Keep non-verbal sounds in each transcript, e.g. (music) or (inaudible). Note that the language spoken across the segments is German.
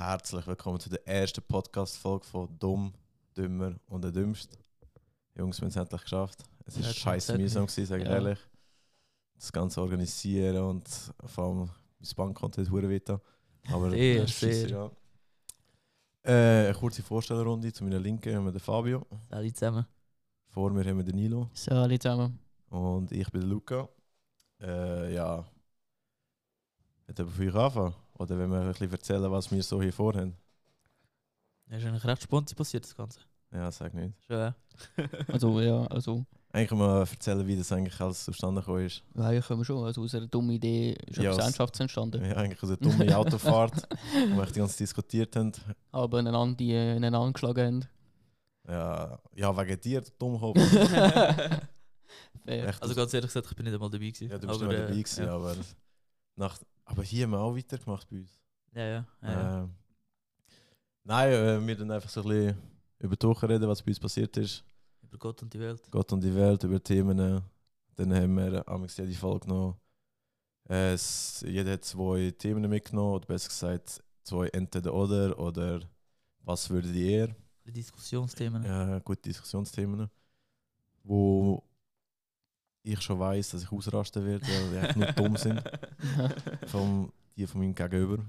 Herzlich willkommen zu der ersten Podcast-Folge von Dumm, Dümmer und der Dümmste. Jungs, wir haben es endlich geschafft. Es ist Ja, scheiße mühsam gewesen, sage ich Ja. ehrlich. Das Ganze organisieren und vor allem mein Bankkonto ist hure weiter. Aber Sehr, sehr. ja. Äh, eine kurze Vorstellerrunde. Zu meiner Linken haben wir den Fabio. Alle zusammen. Vor mir haben wir den Nilo. So, alle zusammen. Und ich bin der Luca. Äh, ja. Hat jemand von euch anfangen? Oder wenn wir ein bisschen erzählen, was wir so hier vorhaben? Das ist eigentlich recht spontan passiert, das Ganze. Ja, sag nicht. Schon, ja. (laughs) Also, ja, also, Eigentlich mal erzählen, wie das eigentlich alles zustande gekommen ist. ja, eigentlich können wir schon. Also, aus einer dummen Idee ist Ja, ja, es- Gesellschaft entstanden. Ja, eigentlich aus einer dummen (laughs) Autofahrt, wo wir die ganze Zeit diskutiert haben. Aber einander, die äh, einander angeschlagen Ja, ja wegen dir, du Dummkopf. haben. (laughs) Also ganz ehrlich gesagt, ich bin nicht einmal dabei gewesen. ja, du bist aber, nicht dabei äh, gewesen, ja. aber... Nach, aber hier haben wir auch weitergemacht bei uns. Ja, ja. ja, ja. Ähm, nein, äh, wir dann einfach so ein bisschen über die Woche reden, was bei uns passiert ist. Über Gott und die Welt. Gott und die Welt, über Themen. Dann haben wir am jede Folge. Äh, es, jeder hat zwei Themen mitgenommen, oder besser gesagt, zwei entweder oder oder was würdet ihr? Diskussionsthemen. Ja, gute Diskussionsthemen. Wo ich schon weiß, dass ich ausrasten werde, weil die echt nur dumm sind. (laughs) Vom, die von meinem Gegenüber.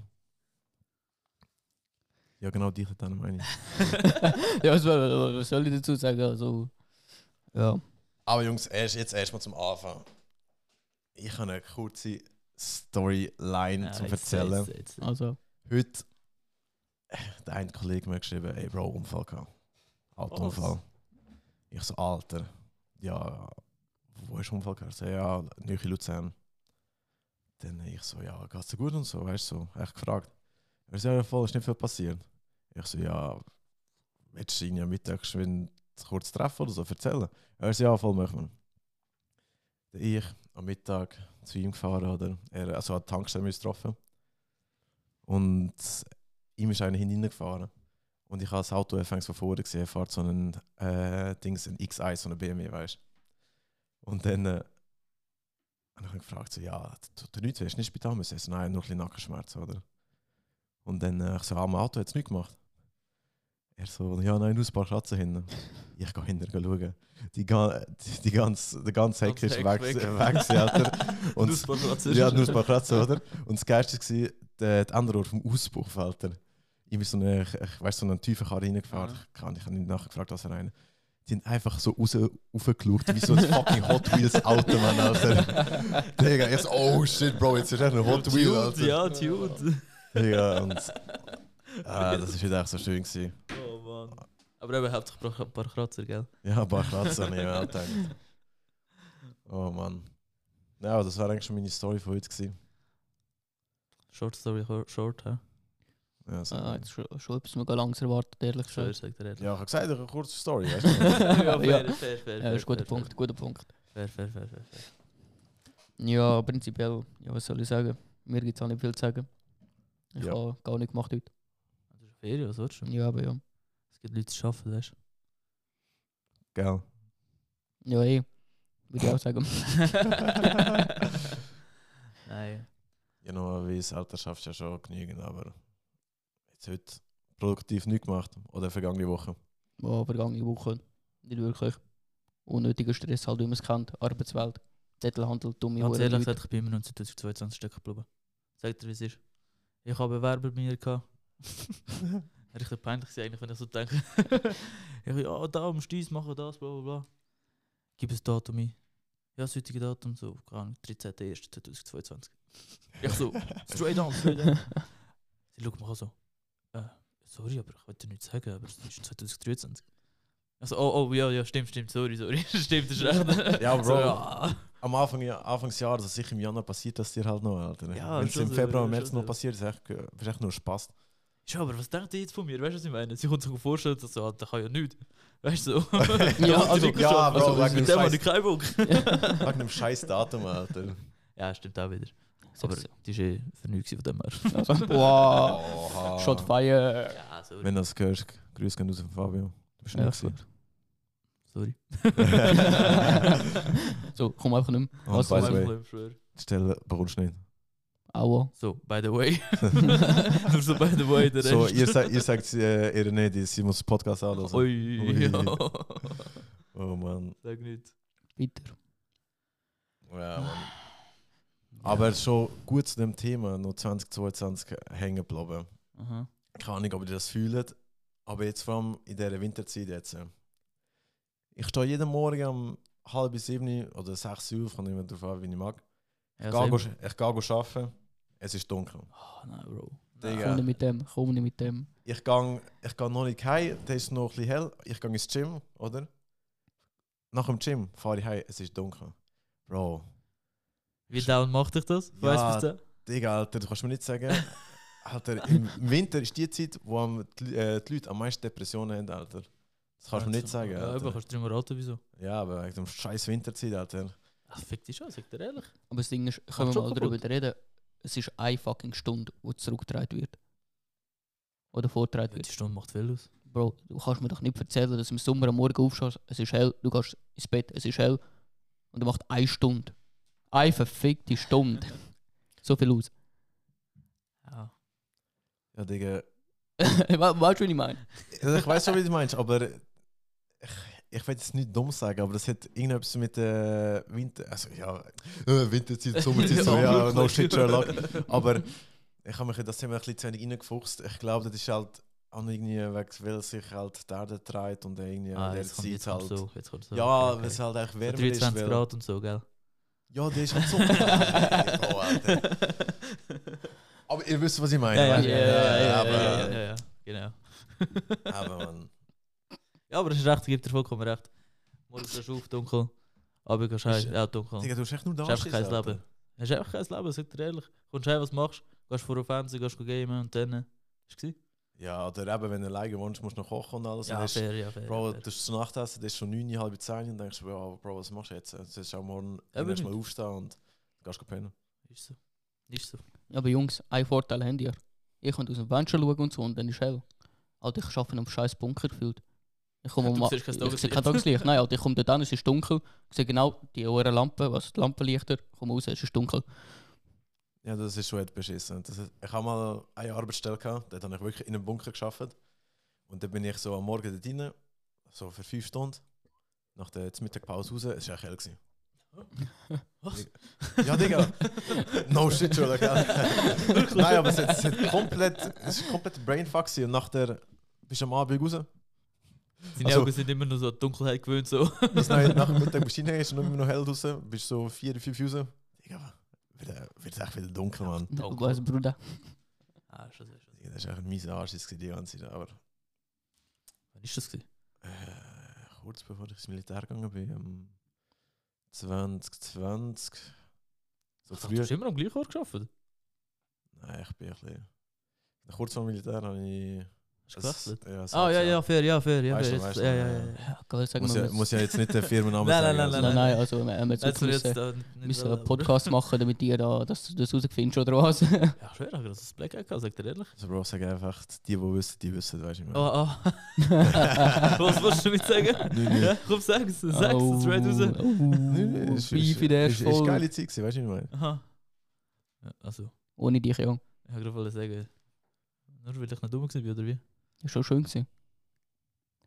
Ja, genau, die dann meine ich. ja, was, soll- was soll ich dazu sagen? Also, ja. Aber Jungs, erst, jetzt erstmal zum Anfang. Ich habe eine kurze Storyline Ja, zum Erzählen. jetzt- jetzt- Also, Heute, äh, der eine Kollege mir geschrieben, ey Bro, Unfall gehabt. Autounfall. Ich so, Alter, ja, wo ist Unfall gehabt? So, ja, Nöchi Luzern. Dann ich so, ja, geht's dir gut und so, weißt du, so, echt gefragt. Er so, ja, voll, ist nicht viel passiert. Ich so, ja, willst du ihn ja mittags kurz treffen oder so, erzählen? Er so, ja, voll machen wir. Dann ich am Mittag zu ihm gefahren, oder? Er, also an der Tankstelle getroffen. Und ihm ist einer hineingefahren. Und ich habe das Auto von vorne gesehen, er fährt so einen äh, Dings, ein X1, so eine BMW, weißt du. Und dann äh, habe ich ihn gefragt, so, ja, tut dir nichts, hast du nicht Spital müssen? So, nein, nur ein bisschen Nackenschmerzen, oder? Und dann äh, ich so, ah, am Auto hat es nichts gemacht. Er so, ja, nein, nur ein paar Kratzen hinten. Ich gehe hinterher schauen. Die, ga- die, die ganze, der ganze Heck ist weg, weg. weg, Alter. (laughs) Und Nur ein paar Kratzen. ja, nur ein paar Kratzen, oder? Und das Geilste war der, der andere Ort vom Auspuff, Alter. Ich bin so eine, ich, ich weiss, so eine tiefe Karre reingefahren. Ah. Ich, kann, ich habe nicht nachgefragt, was er rein. Sind einfach so raus, raufgeschaut, wie so ein fucking Hot Wheels Auto, Mann, Alter. Digga, so, oh shit, Bro, jetzt ist echt ein Hot Wheel, Dude, Alter. Ja, Dude. Digga, und ah, das ist wieder echt so schön gewesen. Oh Mann. Aber eben, hauptsächlich ein paar Kratzer, gell? Ja, ein paar ich mir auch gedacht. Oh Mann. Ja, das war eigentlich schon meine Story von heute gewesen. Short Story, short, hä? Ja, so. ah, jetzt schon, schon etwas mega langs erwartet, ehrlich Schön, gesagt. sagt er ehrlich. ja ich habe gesagt, eine kurze Story, weißt du? (laughs) ja, fair, Ja. fair, fair. Ja, fair, das ist ein guter fair, Punkt, guter Punkt. Fair, fair, fair, fair, fair. Ja, prinzipiell, ja, was soll ich sagen? Mir gibt es auch nicht viel zu sagen. Ich Ja. habe gar nicht gemacht heute. Das ist Ferien, was willst du? Ja, aber ja. Es gibt Leute, die arbeiten, weißt Gell? Ja, eh. Würde ich auch sagen. (laughs) Nein. Ja, noch wie das Alter schaffst du ja schon genügend, aber jetzt heute produktiv nichts gemacht. Oder vergangene Woche. Ja, vergangene Woche nicht wirklich. Unnötiger Stress, halt wie man es kennt. Arbeitswelt, Zettelhandel, dumme Ganz Huren ehrlich Leute. gesagt, ich bin immer noch 2022 stecken geblieben. Sagt ihr, wie es ist? Ich habe Bewerber bei mir gehabt. (laughs) Richtig peinlich gewesen eigentlich, wenn ich so denke. (laughs) ich ja, da du dies machen, das, bla bla bla. Gib ein Datum ein. Ja, das heutige Datum, so, keine Ahnung, 13.01.2022. Ich so, straight on, (laughs) straight on. Sie schaut mich an so, sorry, aber ich wollte dir nichts sagen, aber es ist 2023. Also, oh, oh, ja, ja, stimmt, stimmt, sorry, sorry. (laughs) stimmt, das ist recht. Ja, Bro. So, ja. Am Anfang, ja, Anfangsjahr, also sicher im Januar passiert das dir halt noch, Alter. Ja, Wenn es im Februar, März so. noch passiert, ist echt, ist echt nur Spaß. Ja, aber was denkt ihr jetzt von mir? Weißt du, was ich meine? Sie kommt sich vorstellen, dass so, der kann ja nichts. Weißt du? so. (laughs) (laughs) Ja, also- ja, Bro, also, wegen dem mit dem habe Scheiß- ich keinen Bock. wegen dem scheiß Datum, Alter. Ja, stimmt auch wieder. Aber Aber die war eh für nichts von dem her. also, wow. (laughs) (laughs) Shot fire. Ja, sorry. Wenn du das hörst, grüß gehen raus von Fabio. Du bist Ja, nicht gewesen. sorry. (laughs) so, komm einfach nicht mehr. Und Was by the way, Stelle bekommst du nicht. Aua. So, by the way. Nur so by the way, der So, Rest. ihr, sa ihr sagt äh, ihr nicht, sie muss den Podcast anhören. Ui, Ui. ja. Oh Mann. Sag nicht. Weiter. Ja, Mann. Aber schon gut zu dem Thema, noch 2022 hängen geblieben. Aha. Keine Ahnung, ob ihr das fühlt, aber jetzt vor allem in dieser Winterzeit jetzt. Ich stehe jeden Morgen um halb sieben oder sechs Uhr, kommt immer darauf an, wie ich mag. Ja, Ich same. gehe, ich arbeiten, es ist dunkel. Oh, nein, Bro. Digga. Komm nicht mit dem, komm nicht mit dem. Ich gehe, ich noch nicht heim, da ist noch ein bisschen hell. Ich gehe ins Gym, oder? Nach dem Gym fahre ich heim, es ist dunkel. Bro, Wie down macht dich das? Ja. Weißt du das? Digga, Alter, du kannst mir nicht sagen. Alter, im Winter ist die Zeit, wo am, die, äh, die Leute am meisten Depressionen haben, Alter. Das kannst du mir nicht sagen. Ja, aber kannst du dir mal raten, wieso? Ja, aber wegen dem scheiß Winterzeit, Alter. Ach, fick dich schon, sag dir ehrlich. Aber das Ding ist, können wir mal kaputt. darüber reden, es ist eine fucking Stunde, wo zurückgetragen wird. Oder vorgetragen Die wird. Stunde macht viel aus. Bro, du kannst mir doch nicht erzählen, dass du im Sommer am Morgen aufstehst, es ist hell, du gehst ins Bett, es ist hell und er macht eine Stunde. Eine verfickte Stunde. so viel aus. Ja. Ja, Digga. (laughs) We- weißt du, was ich meine? Also ich weiß schon, wie du meinst, aber ich, ich will jetzt nicht dumm sagen, aber das hat irgendetwas mit äh, Winter. Also ja, äh, Winterzeit, Sommerzeit, so, ja, (laughs) no shit, Sherlock. Aber ich habe mich in das Thema ein bisschen zu wenig reingefuchst. Ich glaube, das ist halt auch irgendwie, weg, weil sich halt die Erde dreht und irgendwie Ah, der jetzt kommt Zeit halt. so. Jetzt kommt so. Ja, Okay, weil es halt echt So wärmer ist. 23 Weil, Grad und so, gell? Ja, der ist halt so. oh, Alter. (laughs) Aber ihr wisst, was ich meine. Ja, ja, ja, du? ja, ja, ja, aber, ja, ja, ja, genau. aber man. (laughs) Ja, aber das ist recht, ich gebe dir vollkommen recht. Morgen du auf, dunkel. Aber gehst heim, Ist- ja, dunkel. Digga, du hast echt nur da. Hast einfach kein Leben. Hast einfach kein Leben, sag dir ehrlich. Kommst heim, was machst du? Gehst vor den Fernseher, gehst gamen und dann... Ist es Ja, oder eben, wenn du alleine wohnst, musst du noch kochen und alles. Ja, und hast, fair, ja, fair. Bro, ja, du fair. hast zu Nacht essen, das ist schon 9, halb 10 und denkst, ja, Bro, was machst du jetzt? Jetzt ist auch morgen Ja, erst mal aufstehen und gehst go pennen. Ist so. Ist so. Ja, aber Jungs, ein Vorteil habt ihr. Ihr könnt aus dem Fenster schauen und so und dann ist hell. Alter, ich arbeite in einem scheiß Bunker gefühlt. Ich komme Ja, du mal, ich sehe Tageslicht. kein Tageslicht. Nein, Alter, ich komme dort an, es ist dunkel. Ich sehe genau die Ohren Lampen, was die Lampenlichter. Ich komme raus, es ist dunkel. Ja, das ist schon echt beschissen. Das ist, ich habe mal eine Arbeitsstelle gehabt, dort habe ich wirklich in einem Bunker gearbeitet. Und dann bin ich so am Morgen dort rein, so für 5 Stunden. Nach der Mittagpause raus, es war echt hell. Gewesen. (laughs) Was? Ja, Digga. No shit, schon. Nein, aber es hat komplett, es ist komplett Brainfuck und nach der, bist du am Abend raus. Seine Also- Augen sind immer noch so an Dunkelheit gewöhnt. So. Bis nach, nach dem Mittag bist du rein, ist noch immer noch hell draußen, bist so 4, 5 raus. Digga, wird, wird echt wieder dunkel, Mann. Dunkel. Was, Bruder? ah, schon sehr, schon Das ist echt ein mieser Arsch gewesen die ganze Zeit. Aber Wann ist das? Gewesen? äh, kurz bevor ich ins Militär gegangen bin, um 2020. So Ach, du früh. hast immer am gleichen Ort gearbeitet? Nein, ich bin ein bisschen. Kurz vor dem Militär habe ich. Hast du gewechselt? Ja, Ah, ja, ja, fair, ja, fair. Ja, fair. Jetzt, ja, ja, ja. ja. geil, sagen Muss ja, muss ja jetzt nicht den Firmennamen Nein, sagen. nein, also. Nein, nein, also wir haben jetzt, Jetzt müssen, einen Podcast machen, damit ihr da, dass du das rausfindest oder was. Ja, (laughs) schwer, aber das ist Black Eye, sag dir ehrlich. Also, Bro, sag einfach, die, die wissen, die wissen, weißt du nicht Oh, oh. Was wolltest du damit sagen? (laughs) Nein, nein. Ja, komm, sag's. Sag's, es straight raus. Oh, Nein, nein, es der es ist- es geile Zeit, gewesen, weißt du, was ich meine? Also, Ohne dich, ja. ich wollte gerade sagen, nur weil ich nicht dumm war, oder wie? Ist schon schön gewesen.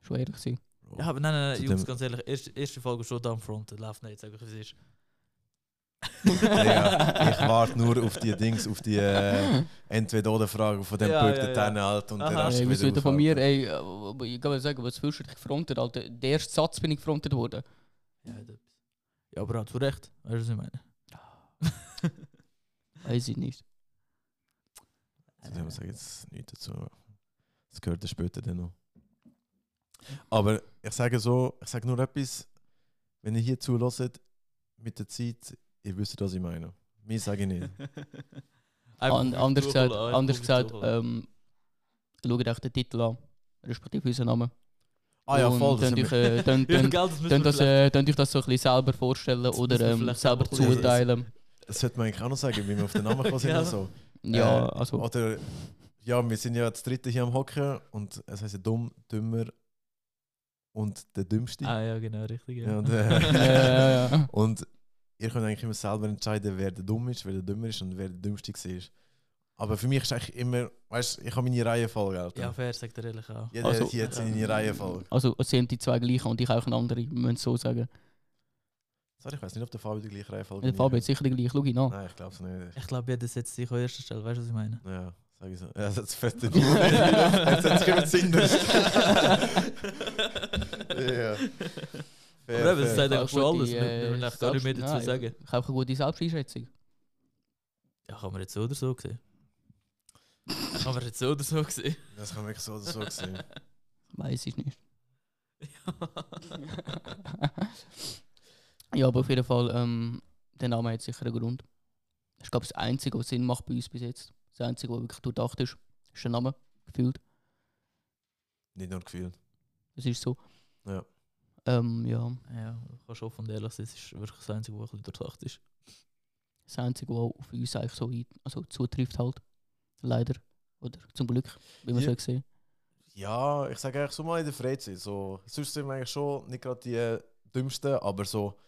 Schon ehrlich gewesen. Ja, aber nein, nein, nein, Jungs, ganz ehrlich, erste, erste Folge schon Downfront, läuft nicht, sag ich, wie es ist. Digga, ich warte nur auf die Dings, auf die äh, Entweder-Oder-Frage von dem Ja, Punkt, ja, ja. dann halt und der Aha. Rest Ey, wieder wieder von mir, ey, ich kann mal sagen, was fühlst du dich gefrontet, Alter? Der erste Satz bin ich gefrontet worden. Ja, das. Ja, aber hat zu Recht, weißt du, was ich meine? Weiß ich nicht. Zu dem sage ich jetzt nichts dazu. Das gehört dann später dann noch. Aber ich sage so, ich sage nur etwas, wenn ihr hier zulässt, mit der Zeit, ihr wisst, was ich meine. Mir sage ich nicht. (laughs) An, anders gesagt, anders gesagt ähm, schaut euch den Titel an, respektive unseren Namen. Ah ja, voll. Das haben euch, äh, könnt, Wie viel könnt, Geld das das, äh, euch das so ein bisschen selber vorstellen Das oder ähm, selber zuteilen. das sollte man eigentlich auch noch sagen, wie wir auf den Namen gekommen sind. (laughs) Ja. oder so. Ja, Äh, also. Oder, ja, wir sind ja das dritte hier am Hocken und es heißt ja dumm, dümmer und der Dümmste. Ah ja, genau, richtig. Ja, Ja. und, (laughs) äh, ja, ja. und ihr könnt eigentlich immer selber entscheiden, wer der dumm ist, wer der dümmer ist und wer der dümmste war. Aber für mich ist eigentlich immer, weißt du, ich habe meine Reihenfolge. Alter. Ja, fair, sagt er ehrlich auch. Jeder Also- hat hier seine Reihenfolge. Also es sind die zwei gleichen und ich auch eine andere, müssen so sagen. Sorry, ich weiß nicht, ob der Fabio die gleiche Reihenfolge Der wie Fabio ich hat sicher die gleiche, schau ihn an. Nein, ich glaube es nicht. Ich glaube, jeder setzt sich an erster Stelle, weißt du, was ich meine? Ja, sag ich so. Ja, das fette du. (laughs) Jetzt hat sich immer zindert. Ja. Fair, Aber eben, das sagt eigentlich schon gute, alles. Wir äh, wir eigentlich gar nicht mehr Selbst- dazu nein, sagen. Ich habe eine gute Selbsteinschätzung. Ja, kann man jetzt so oder so sehen. kann man jetzt so oder so sehen. Das kann wirklich so oder so sehen. Weiß ich nicht. (laughs) ja, aber auf jeden Fall, ähm, der Name hat sicher einen Grund. Das ist, glaube ich, das Einzige, was Sinn macht bei uns bis jetzt. Das Einzige, was wirklich durchdacht ist, ist der Name, gefühlt. Nicht nur gefühlt. Das ist so. Ja. Ähm, ja, Ja, ich kann schon von ehrlich sein, es ist wirklich das Einzige, was ein bisschen durchdacht ist. das Einzige, was auf uns eigentlich so ein, also zutrifft halt. Leider. Oder zum Glück, wie man Ja. so sehen. Ja, ich sage eigentlich so mal in der Freizeit. So, sonst sind wir eigentlich schon nicht gerade die Dümmsten, aber so,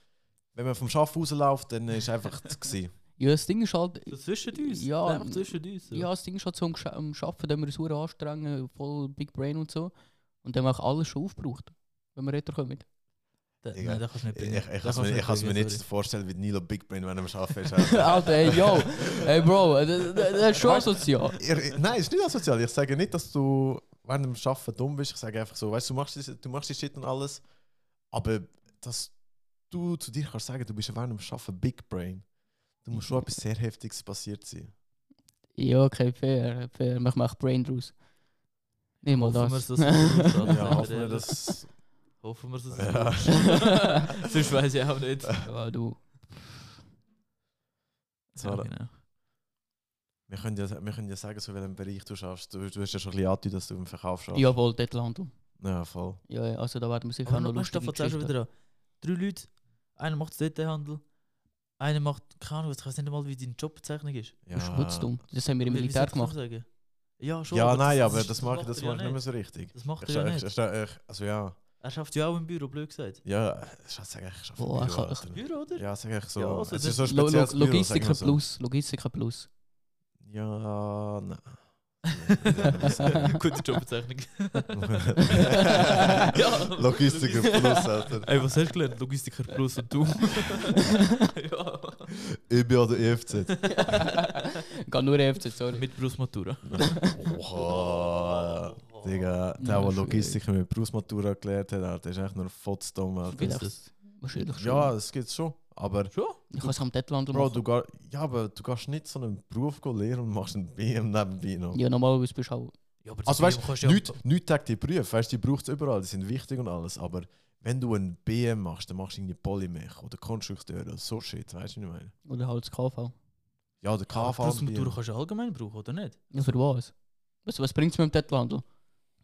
wenn man vom Schaffen rausläuft, dann ist einfach das (laughs) gewesen. Ja, das Ding ist halt, So zwischen uns. Ja, einfach zwischen uns. So. Ja, das Ding ist halt so am, Gescha- am Arbeiten, dass wir uns anstrengen, voll Big Brain und so. Und dann haben wir auch alles schon aufgebraucht, wenn wir retour kommen. Da, Digga, nein, das kannst du nicht Ich, bringen. ich, ich kann es mir, ich nicht sorry. vorstellen, wie Nilo Big Brain, wenn er ist. (laughs) (laughs) Alter. Ey, yo! Ey, Bro, das, das ist schon asozial. Ich- Nein, ist nicht asozial. Ich sage nicht, dass du während dem Arbeiten dumm bist. Ich sage einfach so, weißt du, du machst, du machst die Shit und alles, aber dass du zu dir kannst sagen, du bist während dem Arbeiten Big Brain. Du musst schon etwas sehr Heftiges passiert sein. Ja, okay, fair, fair. Mach mal Brain draus. Nicht mal Hoffen das. wir, dass es gut (laughs) ausgeht. Ja, hoffen wir, dass. Hoffen wir, dass es Ja. (laughs) Sonst weiß ich auch nicht. ja, du. So, Ja, genau. wir, können ja, wir können ja sagen, so welchem Bereich du schaffst. Du, du hast ja schon ein bisschen angedeutet, dass du im Verkauf schaffst. Jawohl, Detailhandel. Ja, voll. Ja, also da werden wir sicher Aber noch lustig, da fängt schon wieder an. Drei Leute, einer macht Detailhandel, einer macht, keine Ahnung, ich weiß nicht mal, wie deine Jobbezeichnung ist. Ja, Schmutzdumm. Das haben wir im Wie- Militär gemacht. sagen? Ja, schon. ja nein, das- aber das, das mache ich, macht das ich nicht mehr so richtig. Das macht Ich, er ja ich, nicht. ich, ich, also ja. Er schafft ja auch im Büro, blöd gesagt. Ja, ich sage ich arbeite Boah, im Büro, ich-. Büro, oder? Ja, sag ich so. Ja, also es ist so ein Lo Lo spezielles Büro, Logistiker ich so. Plus. Logistiker Plus. Ja, nein. (laughs) Gute Jobbezeichnung. (laughs) ja. Logistiker Plus, Alter. Ey, was hast du gelernt? Logistiker Plus und du? (laughs) ja. Ich bin an der EFZ. Geht nur EFZ, sorry. Mit Berufsmatura. Oha. Digga, der, der schwierig. Logistik mit Berufsmatura gelernt hat, Alter, ist echt nur fotzdumm. Vielleicht- das? Wahrscheinlich schon. Ja, das gibt's schon. Aber, Schon? Ich kann es am Detailhandel Bro, machen. du, gar, ja, aber du gehst nicht so einen Beruf go lernen und machst einen BM nebenbei noch. Ja, normalerweise bist du auch... Ja, aber Also weißt kannst du, ja- nicht tag die Berufe, weißt du, die braucht es überall, die sind wichtig und alles, aber wenn du einen BM machst, dann machst du irgendwie Polymech oder Konstrukteur oder so Shit, weißt du, was ich meine? Oder halt das KV. Ja, der Ja, KV Berufsmatura BM. kannst du allgemein brauchen, oder nicht? Ja, für was? Was, was bringt es mir im Detailhandel?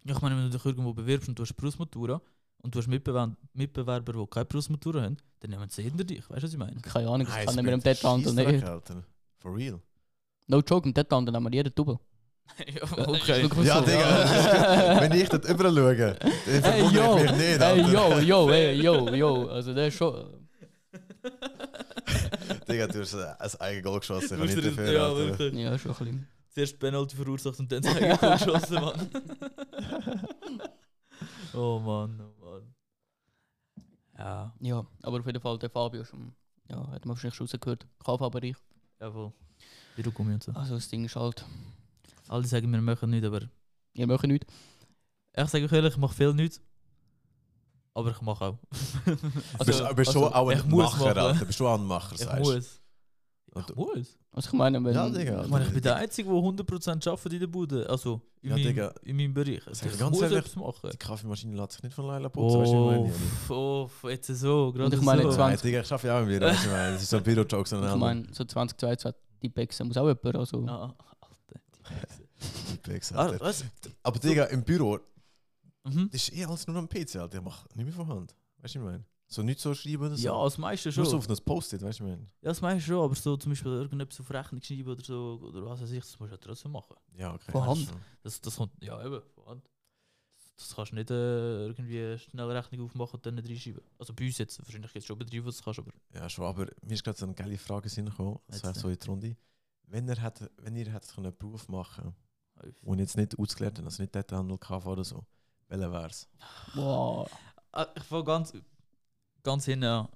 Ja, ich meine, wenn du dich irgendwo bewirbst und du hast Berufsmatura und du hast Mitbewerber, Mitbewerber die keine Berufsmatura haben, dann nehmen sie hinter dich. Weißt du, was ich meine? Keine Ahnung, das Nein, kann ich mir im Scheissdreck, nicht. Alter. For real. No joke, im Detailhandel nehmen wir jeden Double. (laughs) ja, okay. Ja. Digga, wenn ich dort überall schaue, dann Hey, yo! ich mich nicht, Hey, Alter. yo, yo, hey, yo, yo. Also der ist schon... (laughs) Digga, du hast ein eigenes Goal geschossen, Du ich nicht dafür, ja, Alter. wirklich. Ja, schon ein bisschen. Zuerst Penalty verursacht und dann sagen Goal (laughs) geschossen, Mann. oh Mann, oh Mann. Ja, Ja, aber auf jeden Fall der Fabio schon... Ja, hat man wahrscheinlich schon rausgehört. KV-Bereich. jawohl. Bürogummi und so. Also das Ding ist halt... Alle sagen, wir machen nichts, aber Wir machen nichts. ich sage euch ehrlich, ich mache viel nichts. Aber ich mache auch. (laughs) Du bist, du bist schon also, auch ich ein muss Macher, machen. Alter. Du bist schon auch ein Macher, Ich sagst du. Muss. Und- Ich muss. Also ich meine, wenn... Ja, Digga. Ich meine, ich bin der Einzige, der 100% arbeitet in der Bude. Also in, Ja, meinem, Digga. in meinem Bereich. Also, ich ganz muss ehrlich, etwas machen. Die Kaffeemaschine lässt sich nicht von Leila putzen, weißt du? Oh, oh, jetzt so, gerade ich meine, so. 20 Nein, Digga, ich schaffe ja auch im Büro, ich meine? Das ist so ein Büro-Joke, so Ich ein meine, so 2022 die Pexen muss auch jemand, also... Ah, Alter, die Hexe. Pix, Ah, Alter. was? Aber Digga, im Büro, Mhm. das ist eh alles nur am PC, Alter. Ich mach nicht mehr von Hand. Weißt du, was ich meine? So nicht so schreiben oder so. Ja, das meiste Nur so schon. auf das Post-it, weißt du, was ich meine? Ja, das meiste schon, aber so zum Beispiel irgendetwas auf Rechnung schreiben oder so, oder was weiß ich, das musst du ja trotzdem machen. Ja, okay. Von Hand? Das, das kommt, ja eben, von Hand. Das kannst du nicht äh, irgendwie eine Schnellrechnung aufmachen und dann nicht reinschieben. Also bei uns jetzt, wahrscheinlich jetzt schon Betriebe, was du kannst, aber Ja, schon, aber mir ist gerade so eine geile Frage gekommen, das wäre so in die Runde. Wenn ihr, hätte, wenn ihr hättet einen Beruf machen und jetzt nicht ausgelernt habt, also nicht Detailhandel KV oder so, welcher wäre es? Wow. Ah, ich fange ganz, ganz hinten an.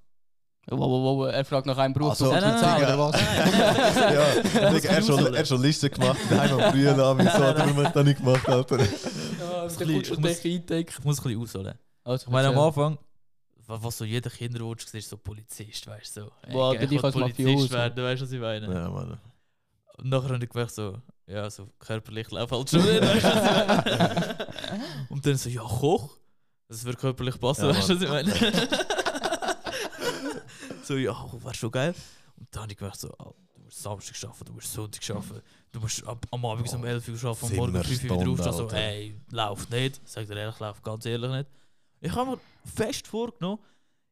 Wow, wow, wow, er fragt nach einem Beruf. Also, was nein, nein, nein, oder was? ja, Digga, er hat schon, er schon Liste gemacht, daheim am Frühen an, wieso hat er mich da nicht gemacht, Alter? Ja, Ich schon ich muss-. Ich ein bisschen ausholen. Also, Ich meine, am. Anfang, wa- was so jeder Kinderwunsch war, ist so Polizist, weißt du? So. Boah, ich will als Polizist werden, weißt du, was ich meine? Ja, Mann. Und nachher habe ich gemerkt, so, ja, so körperlich läuft halt schon nicht, weißt du, was ich meine? (laughs) Und dann so, ja, Koch, das würde körperlich passen, Ja, weißt du, was ich meine? So, ja, wäre schon geil. Und dann habe ich gemerkt, so, ah, du musst Samstag arbeiten, du musst Sonntag arbeiten, du musst ab, am Abend um 11 Uhr arbeiten, am Morgen um 5 Uhr wieder aufstehen, so, ey, läuft nicht. Sag dir ehrlich, läuft ganz ehrlich nicht. Ich habe mir fest vorgenommen,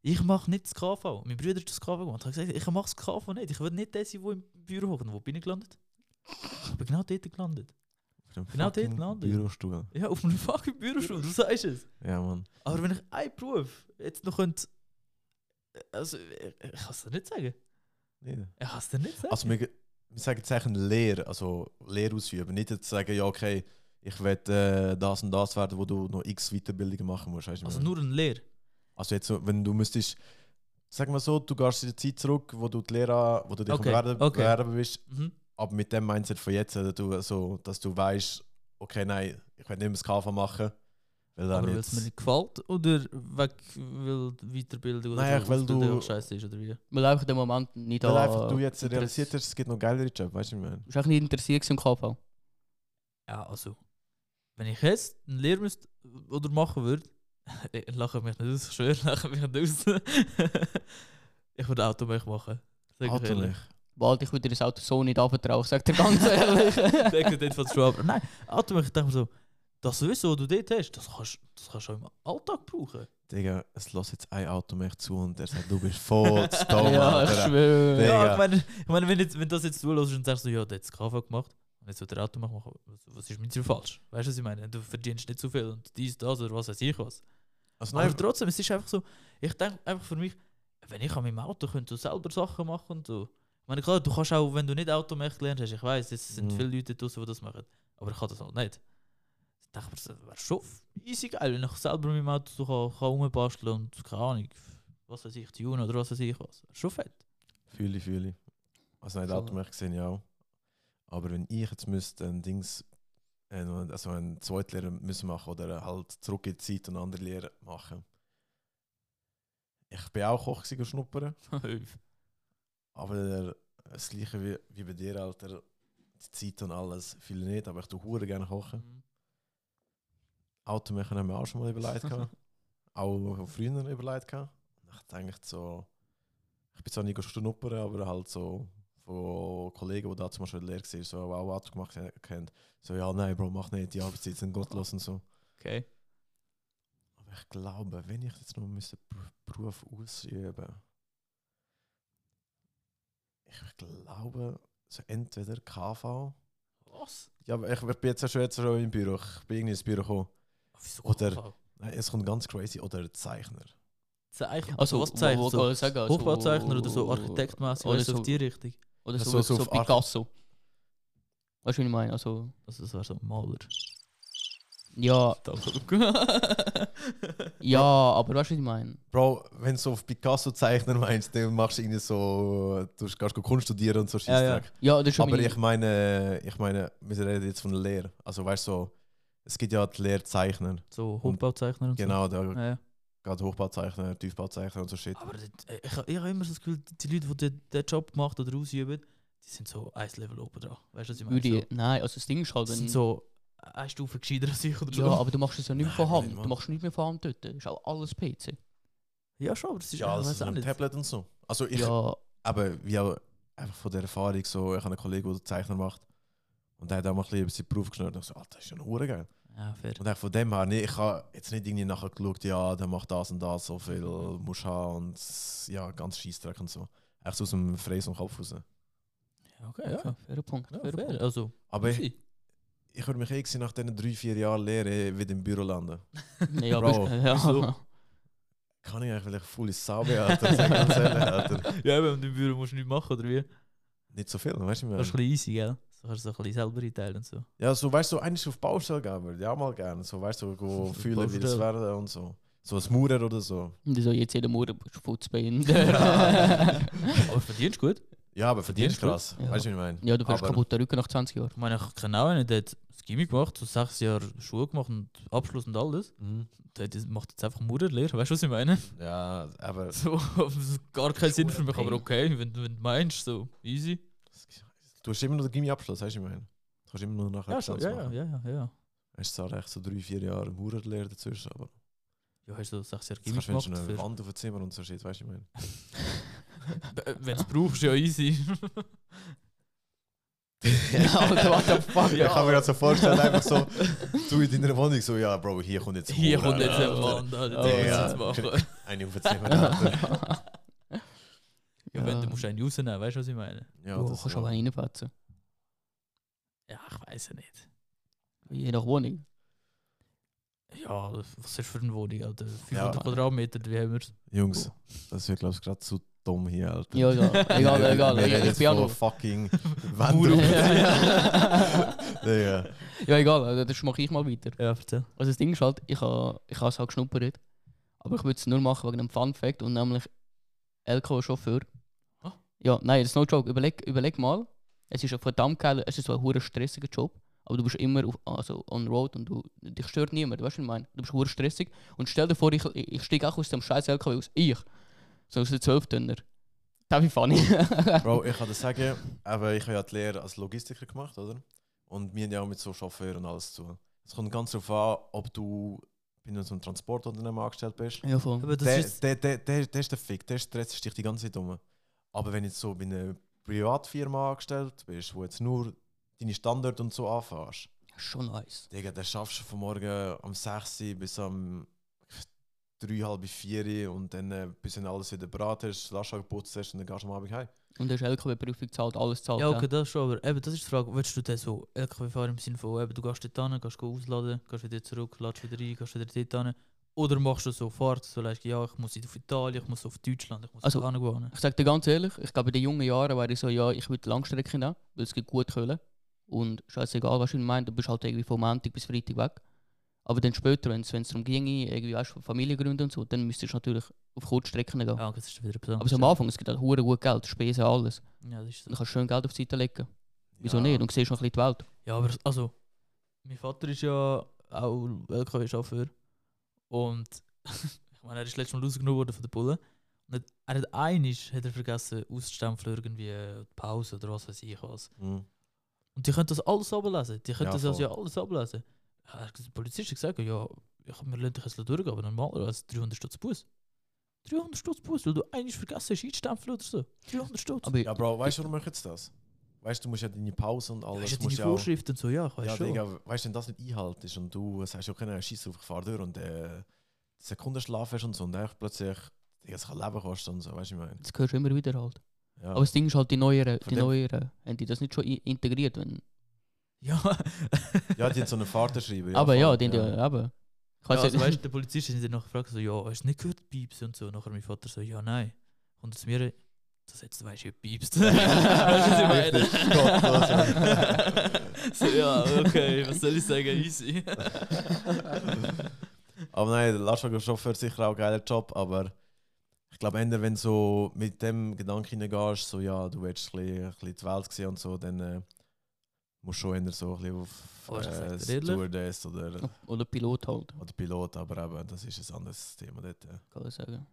ich mache nicht das KV. Mein Bruder hat das KV gemacht. Ich habe gesagt, ich mache das KV nicht. Ich will nicht der sein, der im Büro hockt. Wo bin ich gelandet? Ich bin genau dort gelandet. Genau dort gelandet. Bürostuhl. Ja, auf einem fucking Bürostuhl, du sagst es. Ja, Mann. Aber wenn ich einen Beruf jetzt noch könnte. Also, ich, ich kann es dir nicht sagen. Nee. Ich kann es dir nicht sagen. Also, wir, wir sagen jetzt eigentlich Lehre, also Lehre ausüben. Nicht jetzt sagen, ja, okay, ich will äh, das und das werden, wo du noch x Weiterbildungen machen musst. Weißt du, Also nur eine Lehre. meine? also jetzt, wenn du müsstest, sag mal so, du gehst in die Zeit zurück, wo du die Lehre, wo du dich Okay, am Werden, okay. Bist, Mhm. aber mit dem Mindset von jetzt, dass du, so, dass du weißt, okay, nein, ich will nicht mehr das KV machen, weil dann Aber weil es jetzt... mir nicht gefällt oder weg will Weiterbildung oder Nein, so, weil was du- der scheiße ist oder wie? Weil einfach in dem Moment nicht Weil da... einfach du jetzt realisiert hast, es gibt noch geilere Jobs, weißt du, was ich meine? Du bist auch nicht interessiert im KV. Ja, also, wenn ich jetzt eine Lehre müsste oder machen würde, ich lache mich nicht aus, ich schwöre, lache mich nicht aus. ich würde Automech machen. Sag ich ehrlich. Automech. Bald, ich würde dir das Auto so nicht anvertrauen, ich sag dir ganz ehrlich. Ich denke dort von schon aber nein, Automech, ich denke mir so, das Wissen, was du dort hast, das kannst das kannst du auch im Alltag brauchen. Digga, es lässt jetzt ein Automech zu und er sagt, du bist voll zu dumm, ja, ich schwöre. Ja, ich meine, ich meine wenn, jetzt, wenn das jetzt zulässt und sagst, so, ja, der hat das KV gemacht und jetzt wird der Automech machen, was, ist mit dir falsch? Weißt du, was ich meine? Du verdienst nicht so viel und dies, das oder was weiß ich was. Also Aber nein, trotzdem, es ist einfach so, ich denke einfach für mich, wenn ich an meinem Auto könnte selber Sachen machen und so. Ich meine, klar, du kannst auch, wenn du nicht Automech gelernt hast, ich weiß, es sind Mhm. viele Leute draußen, die das machen, aber ich kann das halt nicht. Ich dachte mir, das wäre schon easy geil, wenn ich selber mit meinem Auto so kann, kann rumbasteln und keine Ahnung, was weiß ich, tun oder was weiß ich was. Schon fett. fühle ich, fühle ich. Also nein, Voll. Automech gesehen, ja. Aber wenn ich jetzt müsste ein Dings, äh, also eine Zweitlehre müssen machen oder halt zurück in die Zeit und eine andere Lehre machen. Ich bin auch Koch schnuppern, (laughs) aber der, das gleiche wie, wie bei dir, Alter. Die Zeit und alles, viele nicht, aber ich tue hure gerne kochen. Mhm. Automech haben wir auch schon mal überlegt. (laughs) auch früher überlegt. Ich dachte eigentlich so, ich bin zwar nicht schnuppern, aber halt so von Kollegen, die da zum Beispiel in der Lehre waren, so auch Auto gemacht haben, so, ja, nein, Bro, mach nicht, die Arbeitszeit sind gottlos und so. Okay. Aber ich glaube, wenn ich jetzt noch müsste Ber- Beruf ausüben ich glaube, so entweder KV. Was? Ja, aber ich, ich bin jetzt schon, jetzt schon im Büro. Ich bin irgendwie ins Büro gekommen. Wieso Oder-? Nein, es kommt ganz crazy. Oder Zeichner. Zeichner? Also, was wo- zeichnet wo so? Also, Hochbauzeichner oder so architektmäßig, oder so- auf die Richtung. Oder so, So- so, so Picasso. Weißt du, wie ich meine? Also, Also das wäre so ein Maler. ja, ja, aber weißt du, wie ich meine? Bro, wenn du so auf Picasso-Zeichner meinst, dann machst du irgendwie so, du gehst Kunst studieren und so Ja, ja. Scheissdreck. Ja, das ist schon Aber meine- ich meine, ich meine, wir reden jetzt von der Lehre. Also weißt du, so, es gibt ja die Lehrzeichner. so Hochbauzeichner und Genau, da so. Ja, ja. geht Hochbauzeichner, Tiefbauzeichner und so Shit. Aber das- äh, ich, ich habe immer so das Gefühl, die Leute, die den, den Job machen oder ausüben, die sind so ein Level oben dran. Weißt du, was ich meine? würde ich, So, nein, also das Ding ist halt, wenn, sind so eine Stufe gescheiter als ich oder so. ja, aber du machst es ja nicht mehr von Hand. du machst nicht mehr von Hand dort. Das ist auch alles PC. Ja, schon, aber das ist Ja, ich also auch ein nicht. Tablet und so. Also ich, Ja, aber wie auch einfach von der Erfahrung, so, ich habe einen Kollegen, der Zeichner macht. Und der hat auch mal ein bisschen über seinen Beruf geschnürt. Und ich so, Alter, das ist ja hure geil. Ja, fair. Und auch von dem her, nee, ich habe jetzt nicht irgendwie nachher geschaut, ja, der macht das und das, so viel musst du haben und ja, ganz Scheissdreck und so. Echt so aus dem Freis und Kopf raus. Ja, okay, ja. fairer Punkt. ja fairer fair. Punkt. Also, Aber ich, ich würde mich irgendwie nach diesen drei, vier Jahren Lehre wieder im Büro landen. (laughs) Ja, Bro, aber ja. wieso? Kann ich eigentlich vielleicht voll ins Sau Alter? Sag ganz ehrlich, Alter. (laughs) Ja, aber im Büro musst du nicht machen, oder wie? Nicht so viel, weißt du, Das ist ein bisschen easy, gell? So kannst du so ein bisschen selber einteilen und so. Ja, so weißt du, so eigentlich auf Baustelle gehen würde, ja mal gerne. So weißt du, go fühlen, wie das werden und so. So als Maurer oder so. Und so jetzt jeder Mutter Futzbein. Aber verdienst du gut? Ja, aber verdienst Verdienst krass. Ja. Weißt du, wie ich meine? ja, (laughs) du wirst Aber- kaputter Rücken nach 20 Jahren. Ich meine, ich kenne auch einen, der hat das Gimmick gemacht, so sechs Jahre Schule gemacht und Abschluss und alles. Mhm. Der macht jetzt einfach Mauerlehre, weißt du, was ich meine? Ja, aber So, gar keinen Sinn für mich, aber okay, wenn, du- wenn du meinst, so easy. Du hast immer noch den Gimmi-Abschluss, weißt du, meine? Du kannst immer noch nachher Ja, schon, ja, ja, ja, ja, ja. Hast zwar echt so drei, vier Jahre Maurerlehre dazwischen, aber Ja, hast du sechs Jahre kannst du gemacht. du eine Für, Wand auf dem Zimmer und so shit, weißt du, ich meine? wenn du es brauchst, ja easy. (laughs) Alter, what the fuck? Ich kann mir gerade so vorstellen, einfach so, du in deiner Wohnung so, ja, Bro, hier kommt jetzt Hier kommt jetzt ein. Mann, Alter, Oh, der ja. muss jetzt machen. (laughs) Eine auf dem Zimmer. (laughs) Ja, wenn du musst einen rausnehmen, weißt du, was ich meine? Ja, du das kannst aber reinfetzen. Ja, ich weiß ja nicht. Je nach Wohnung. Ja, was ist für eine Wohnung, Alter? 500 Ja. Quadratmeter, wie haben wir es? Jungs, das wird, glaube ich, gerade zu dumm hier, Alter. Ja, egal. Egal, egal. Wir reden Ich bin auch noch. fucking (laughs) Wände. (laughs) ja, Ja, egal. also Das mache ich mal weiter. Ja, erzähl. Also das Ding ist halt, ich habe ich es halt geschnuppert. Aber ich würde es nur machen wegen einem Fun Fact und nämlich LKW-Chauffeur. Ja, nein, das ist no joke. Überleg, überleg mal, es ist ein verdammt geil, es ist so ein hure stressiger Job. Aber du bist immer auf, also on road und du, dich stört niemand, weißt du, was ich meine? Du bist hure stressig. Und stell dir vor, ich, ich steige auch aus dem scheiß LKW aus. Ich. So aus den 12 Tonner. Das ist funny. (laughs) Bro, ich kann dir sagen, aber ich habe ja die Lehre als Logistiker gemacht, oder? Und wir haben ja auch mit so Chauffeuren und alles zu. tun. Es kommt ganz darauf an, ob du bei so einem Transportunternehmen angestellt bist. ja, voll. Aber das Der, ist. der, der, der, der ist der Fick, der stresst dich die ganze Zeit um. Aber wenn du jetzt so bei einer Privatfirma angestellt bist, wo jetzt nur deine Standard und so anfährst, Schon nice. Digga, dann schaffst du von morgen um 6 Uhr bis um 3, halb 4 Uhr und dann äh, bis dann alles wieder beraten hast, Lastwagen geputzt hast und dann gehst du am Abend heim. Und du hast LKW-Prüfung gezahlt, alles gezahlt. Ja, okay, das schon, aber eben, das ist die Frage, willst du dann so LKW fahren im Sinne von, eben, du gehst dort hin, gehst go ausladen, gehst wieder zurück, ladest wieder rein, gehst wieder dort hin. Oder machst du so Fahrt, so sagst, ja, ich muss auf Italien, ich muss auf Deutschland, ich muss Also- da hin. Ich sage dir ganz ehrlich, ich glaube in den jungen Jahren wäre ich so, ja, ich will Langstrecke nehmen, weil es geht gut können. Und scheißegal, was ich meine, du bist halt irgendwie vom Montag bis Freitag weg. Aber dann später, wenn es darum ginge, irgendwie weißt, du, Familiengründe und so, dann müsstest du natürlich auf Kurzstrecken gehen. Ja, das ist wieder besonders. Aber so am Anfang, es gibt halt hure gut Geld, Spesen, alles. Ja, das ist Du so. kannst schön Geld auf die Seite legen. Wieso Ja. nicht? Und siehst noch ein bisschen die Welt. Ja, aber also, mein Vater ist ja auch LKW-Chauffeur. Und (laughs) ich meine, er ist letztes Mal rausgenommen worden von der Bulle. Und er hat einiges hat er vergessen auszustempeln, irgendwie äh, Pause oder was weiß ich was. Mhm. Und die können das alles ablesen. Die können Ja, das voll. also ja alles ablesen. Ja, er Der Polizist hat gesagt, ja, ich mir lassen dich jetzt durchgehen, aber normalerweise 300 Stutz Bus. 300 Stutz Bus, weil du einiges vergessen hast einzustempeln oder so. 300 Stutz. Aber Ja, Bro, weißt du, warum ich jetzt das? Weißt du, du musst ja deine Pause und Ja, alles. hast ja musst deine ja Vorschriften und so, ja, ich weiß Ja, schon. Digga, weißt du, wenn das nicht einhaltest und du sagst, okay, nein, scheiß drauf, ich fahr durch und äh, Sekundenschlaf hast und so und dann plötzlich, Digga, es kann Leben kosten und so, weißt du, ich meine. das hörst du immer wieder halt. Ja. Aber das Ding ist halt, die neueren, Von die neueren, haben die das nicht schon integriert? Wenn, Ja. (laughs) ja, die haben so eine Fahrtenschreiber. aber ja, die, ja. eben. Ich Ja, also, weißt, der Polizist hat sich noch gefragt, so, ja, hast du nicht gehört, Pieps und so. Nachher mein Vater so, ja, nein. Und zu mir, das jetzt weißt du, wie piepst. (laughs) weißt du, was ich meine? so, (laughs) ja, okay, was soll ich sagen, easy. (laughs) aber nein, der Lastwagenchauffeur ist sicher auch ein geiler Job, aber ich glaube, eher wenn du so mit dem Gedanken hineingehst, so ja, du willst ein bisschen, ein bisschen die Welt sehen und so, dann äh, musst du schon eher so ein bisschen auf sag äh, Stewardess oder, Oder Pilot halt, oder Pilot, aber eben, das ist ein anderes Thema dort. äh. kann ich sagen.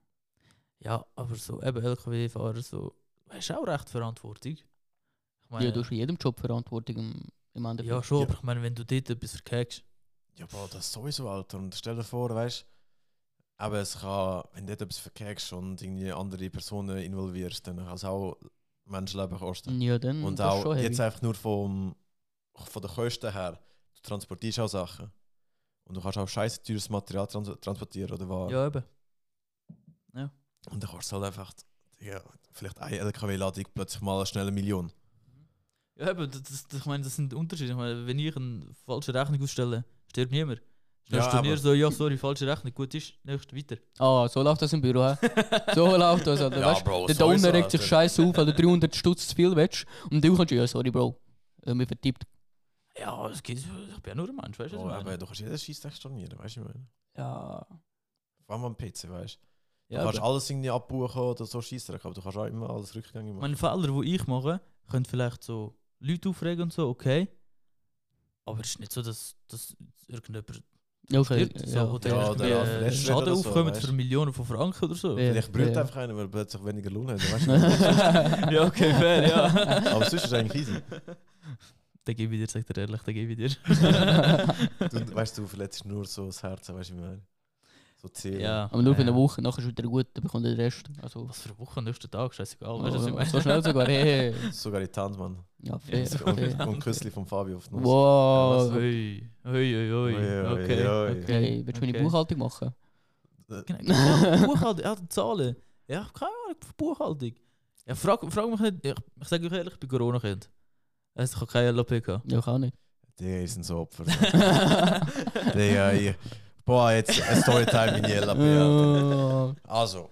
Ja, aber so, eben LKW-Fahrer, so, hast du auch recht Verantwortung. Ich meine, Ja, du hast in jedem Job Verantwortung im, im Endeffekt. ja, schon, Ja. aber ich meine, wenn du dort etwas verkackst, Ja, Bro, das ist sowieso, Alter. Und stell dir vor, weißt du, aber es kann, wenn du dort etwas verkehrst und irgendwie andere Personen involvierst, dann kann es auch Menschenleben kosten. Ja, dann Und auch schon jetzt heavy. einfach nur vom, von den Kosten her, du transportierst auch Sachen. Und du kannst auch scheiße teures Material trans transportieren oder was. ja, eben. Und dann kostet halt einfach, ja, vielleicht eine LKW-Ladung plötzlich mal schnell eine Million. Ja, aber das, das, ich meine, das sind Unterschiede. Ich meine, wenn ich eine falsche Rechnung ausstelle, stirbt niemand. Ja, Ja, Turnier aber- so, ja, sorry, falsche Rechnung, gut ist, nächst weiter. Ah, so läuft das im Büro, hä? (laughs) So läuft das, Alter. Ja, weißt, Bro, der sowieso, Donner regt sich scheiße auf, weil du 300 Stutz zu viel willst. Und du kannst ja, sorry, Bro. Äh, mir vertippt. Ja, es geht, ich bin ja nur ein Mensch, weißt du? Oh, aber du kannst jeden Scheißtag stornieren, weißt du, ich meine. Ja. Vor allem am PC, weißt du. Ja, du kannst aber alles irgendwie abbuchen oder so scheiße, aber du kannst auch immer alles rückgängig machen. meine Fehler, die ich mache, können vielleicht so Leute aufregen und so, okay. Aber es ist nicht so, dass, dass irgendjemand Ja, okay. stirbt, so, Ja, oder ja, irgendwie, auch äh, Schaden so, aufkommt weißt für Millionen von Franken oder so. Ja. Vielleicht brüllt ja. einfach einer, weil er plötzlich weniger Lohn hat, weißt du. (laughs) ja, okay, fair, ja. (laughs) aber sonst ist es eigentlich easy. (laughs) Den gebe ich dir, sag dir ehrlich, den gebe ich dir. Du, weißt du, du verletzt nur so das Herz, weißt du, wie ich meine. So Ziel. ja. Aber nur für eine ja. Woche, nachher ist wieder gut, dann bekommt er den Rest. Also, Was für eine Woche, nächsten Tag, scheißegal. Weißt du, was ich meine? so schnell sogar. Hey. (laughs) Sogar die Tante, Mann. Ja, fair. so- Und, fair. und Küssli von Fabio auf die Nuss. Wow. Ui, ui, ui, ui. Ui, ui, Okay, ui. Okay, willst du meine okay. Buchhaltung machen? Genau, genau, Buchhaltung, ja, die Zahlen. Ja, ich habe keine Ahnung von Buchhaltung. Ja, frag, frag mich nicht, ich, ich sage euch ehrlich, ich bin Corona-Kind. Also, ich habe keine LAP gehabt. Ja, ich auch nicht. Die sind so Opfer. (laughs) Digga, ich- Boah, jetzt ein Storytime in Jella. (laughs) Also,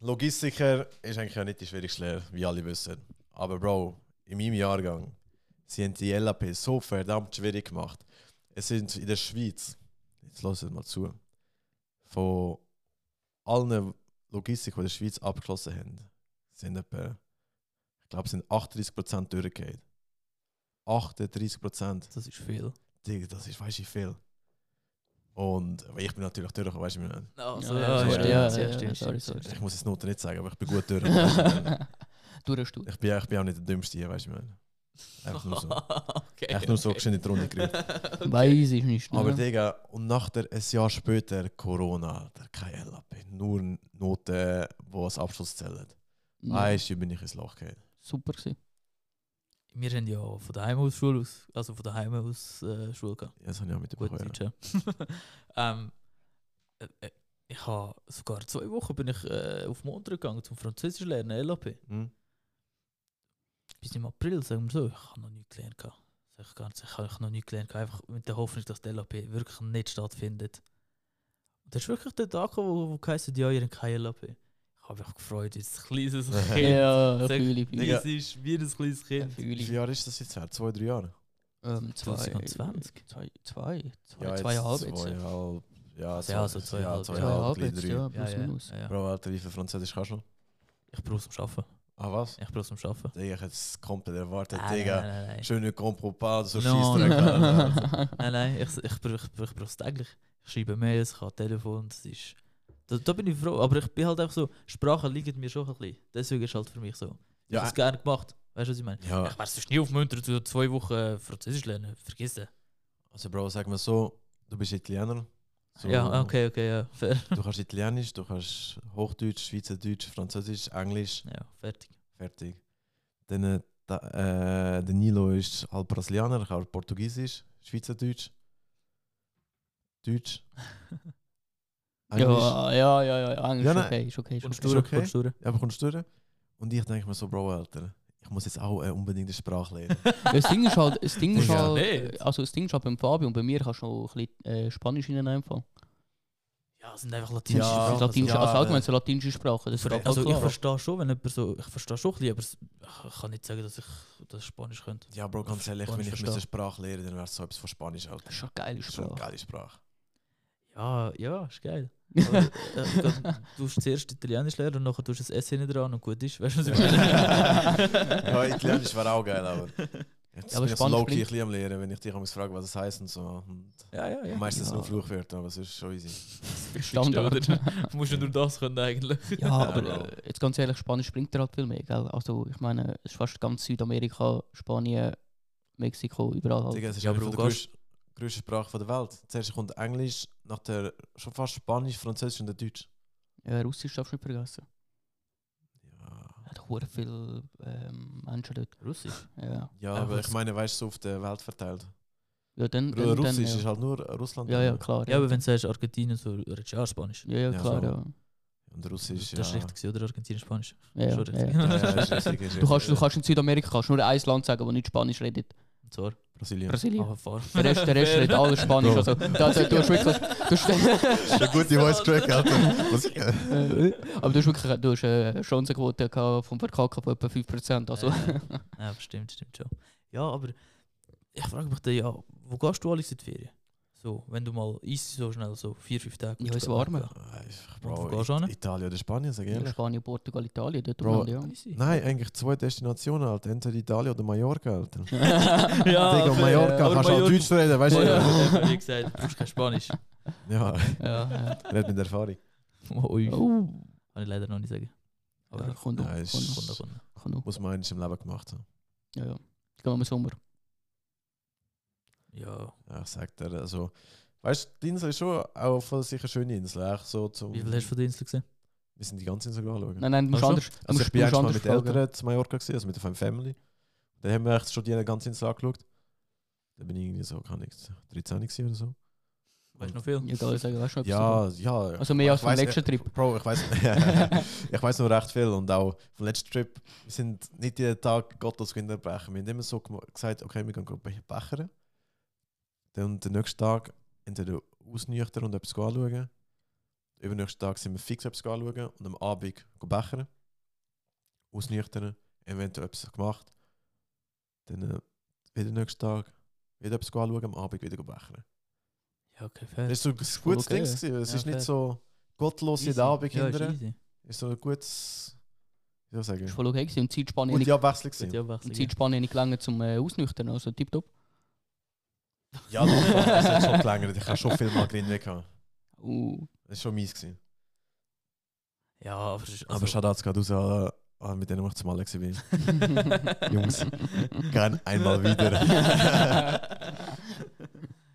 Logistiker ist eigentlich ja nicht die schwierigste Lehre, wie alle wissen. Aber Bro, in meinem Jahrgang, sie haben die LAP so verdammt schwierig gemacht. Es sind in der Schweiz, jetzt lasst mal zu, von allen Logistik, die in der Schweiz abgeschlossen haben, sind etwa, ich glaube, es sind 38% durchgegangen. 38%. Das ist viel. Digga, das ist, du, wie viel. Und ich bin natürlich durch, weißt du, ich meine? Also, Ja, ja, ja, ja, ja, ja, stimmt, sorry, stimmt, sorry. stimmt. Ich muss jetzt Noten nicht sagen, aber ich bin gut durch. (laughs) weisst du, ich bin, ich bin auch nicht der Dümmste hier, weißt du, ich meine? Einfach nur so. (laughs) okay, Echt nur so okay. die Runde gerührt. (laughs) Weiß ich nicht. Aber ne? Digga, und nachher, ein Jahr später, Corona, der kein LAP. Nur Noten, die als Abschluss zählen. Ja, Weißt du, bin ich ins Loch gefallen. Super gewesen. Wir haben ja von daheim aus Schule aus, also von daheim aus äh, Schule gehabt. Ja, Das habe ich auch Gut, mitbekommen. Deutsch, ja. ähm, äh, äh, ich habe sogar zwei Wochen bin ich äh, auf Montreux gegangen zum Französisch lernen, LAP. Ja. Hm? Bis im April, sagen wir so. Ich habe noch nicht gelernt. gehabt. Sag ich ganz, ich habe noch nicht gelernt. Einfach mit der Hoffnung, dass der LAP wirklich nicht stattfindet. Und das ist wirklich der Tag, wo, wo geheißen ja, ihr habt kein LAP. Ich habe mich gefreut, als kleines (laughs) Kind. Ja, Sag- fühle ich. Wie fühle es ist, wie ein kleines. Kind. Wie viele Jahre ist das jetzt her? Zwei, drei Jahre? Ähm, zwei, 2020. Zwei, zwei, zwei jetzt zweieinhalb jetzt. Zweieinhalb. Ja, Ja, so zweieinhalb, Ja, ja. zweieinhalb, Zweieinhalb jetzt, drei. ja, Ja, plus ja, minus. ja, ja. Bro, Alter, wie viel Französisch kannst du noch? Ich brauche es zum Arbeiten. Ah, was? Ich brauche es zum Arbeiten. Digga, ich hätte es komplett erwartet, Nein, Digga. nein, nein, nein. Schöne Compropas, so No, Scheissdreck. (laughs) Nein, nein, ich, ich, brauche- ich, ich brauche es täglich. Ich schreibe Mails, ich habe Telefon, das ist... Da, da bin ich froh, aber ich bin halt einfach so, Sprache liegt mir schon ein bisschen. Deswegen ist halt für mich so. Ich Ja, habe es gerne gemacht. Weißt du, was ich meine? ja, Ich werde sonst nie aufmuntern, zu zwei Wochen äh, Französisch lernen. Vergiss das. also Bro, sag mal so, du bist Italiener. So, Ja, okay, okay, ja. Fair. Du kannst Italienisch, du kannst Hochdeutsch, Schweizerdeutsch, Französisch, Englisch, Ja, fertig. fertig. Dann äh, da, äh, der Nilo ist halb Brasilianer, er kann Portugiesisch, Schweizerdeutsch, Deutsch. (laughs) Ja, ja, ja, ja, Englisch Ja, ist nein. okay, ist okay. Ist okay. stur, okay? und stur. Ja, aber kommst du durch? Und ich denke mir so, Bro, Alter, ich muss jetzt auch äh, unbedingt eine Sprache lernen. (laughs) Das Ding ist halt, das Ding ist Ja. halt, also das Ding ist halt beim Fabio und bei mir kannst du noch ein bisschen äh, Spanisch in einfallen. Ja, es sind einfach latinische Ja, Sprachen. latinische, ja, also allgemein aber- so latinische Sprache, das ist halt Also ich verstehe schon, wenn jemand so... Ich verstehe schon ein bisschen, aber ich kann nicht sagen, dass ich das Spanisch könnte. ja, Bro, ganz ehrlich, wenn ich eine Sprache lernen, dann wäre es so etwas von Spanisch, Alter. Das ist schon eine geile Das ist eine Sprache. geile Sprache. Ja, ja, ist geil. Aber, (laughs) äh, du musst zuerst Italienisch lernen und nachher tust du das S hinten dran und gut ist. Weißt du, was ich meine? (laughs) ja, Italienisch wäre auch geil, aber. Jetzt Ja, aber bin ich low-key ein bisschen am Lernen, wenn ich dich frage, was das heisst und so. Und ja, ja, ja. meistens Ja. nur Fluchwörter, aber es ist schon easy. Standard. (laughs) Du musst ja nur das können eigentlich. Ja, aber Bro. äh, jetzt ganz ehrlich, Spanisch bringt dir halt viel mehr, gell? Also ich meine, es ist fast ganz Südamerika, Spanien, Mexiko, überall halt. Digga, es ist Ja, aber du gehst- grössten Sprache von der Welt. Zuerst kommt Englisch, nachher schon fast Spanisch, Französisch und dann Deutsch. Ja, Russisch darfst du nicht vergessen. Ja, hat hure viele ähm, Menschen dort. Russisch. Ja, ja Aber ich meine, weißt du, so auf der Welt verteilt. ja dann, dann, dann Russisch ja. ist halt nur Russland. ja, ja, klar. Ja, aber wenn du sagst Argentinien, so redest du ja Spanisch. ja, ja, Ja, klar, so. ja. Und Russisch, Das ja. war richtig, gewesen, oder? Argentinien, Spanisch. Ja, ja, ja. Ja, ja, ist richtig, ist Du, kannst, du kannst in Südamerika kannst nur ein Land sagen, das nicht Spanisch redet. Zwar, Brasilien. Brasilien. fahr. Der Rest, der Rest redet alles Spanisch. Also, da, da, du hast wirklich, du hast, Das ist eine gute Voice Crack, Alter. Was, äh, äh, aber du hast wirklich du hast eine Chancenquote gehabt vom Verkacken von etwa 5%. Also, Ja, ja, aber stimmt, stimmt schon. Ja, aber ich frage mich dann, ja, wo gehst du alles in die Ferien? So, wenn du mal easy so schnell so vier, fünf Tage. Ja, ist warm. Bro, wo gehst du hin? Italien oder Spanien, sag ich ehrlich. Spanien, Portugal, Italien, dort Bro. umeinander, ja. Easy. Nein, eigentlich zwei Destinationen, Alter. Entweder Italien oder Mallorca, Alter. (laughs) ja, Digga, Mallorca, aber kannst du auch Deutsch reden, weißt du? Ja, Ja, ja. Wie gesagt, du brauchst kein Spanisch. ja. ja, ja. Red mit Erfahrung. Ui, Oh. kann ich leider noch nicht sagen. Aber Ja, kommt noch, Ja, ist- kommt noch, Kunde, Kunde. kommt noch. Muss man eigentlich im Leben gemacht haben. Ja, ja. Gehen wir im Sommer. Ja, Ja, ich sag dir, also... Weißt du, die Insel ist schon auch voll sicher eine schöne Insel. Echt so zum, wie viel hast du von der Insel gesehen? Wir sind die ganze Insel anschauen. Nein, nein, du musst Ach anders. Also ich bin musst eigentlich mal mit. Eltern zu Mallorca gewesen, also mit der Family. Dann haben wir echt schon die ganze Insel angeschaut. Da bin ich irgendwie so, kann ich 13 gewesen oder so. Weißt du noch viel? Ja, geil, sagen, weißt du noch Ja, ja. Also mehr als vom letzten ich- Trip. Bro, ich weiß, (laughs) ich weiß noch recht viel und auch vom letzten Trip. Wir sind nicht jeden Tag gottlos Kinderbrechen. Wir haben immer so gesagt, okay, wir gehen be- bechern. Dann den nächsten Tag entweder ausnüchtern und etwas anschauen. Übernächsten Tag sind wir fix etwas anschauen und am Abend bechern. Ausnüchtern, eventuell etwas gemacht. Dann äh, wieder nächsten Tag wieder etwas anschauen, am Abend wieder bechern. Ja, okay, fair. Das ist so ein gutes okay, Ding. Es Ja, ist nicht fair. so gottlos Easy. jeden Abend ja, ist hindern. easy. Ist so ein gutes, ich sagen, war voll okay gewesen. Und Zeitspanne gute nicht, Abwechslung Gute. Abwechslung. und Zeitspanne nicht gelangen zum äh, Ausnüchtern. Also tipptopp. Ja, doch, das hat schon gelängert. Ich habe schon viel mal drin gehabt. Uh, Das war schon mies. Gewesen. Ja, aber es ist. Aber Also, Shoutouts geht raus an, an mit denen ich zum Mal war. (laughs) Jungs, gern einmal wieder.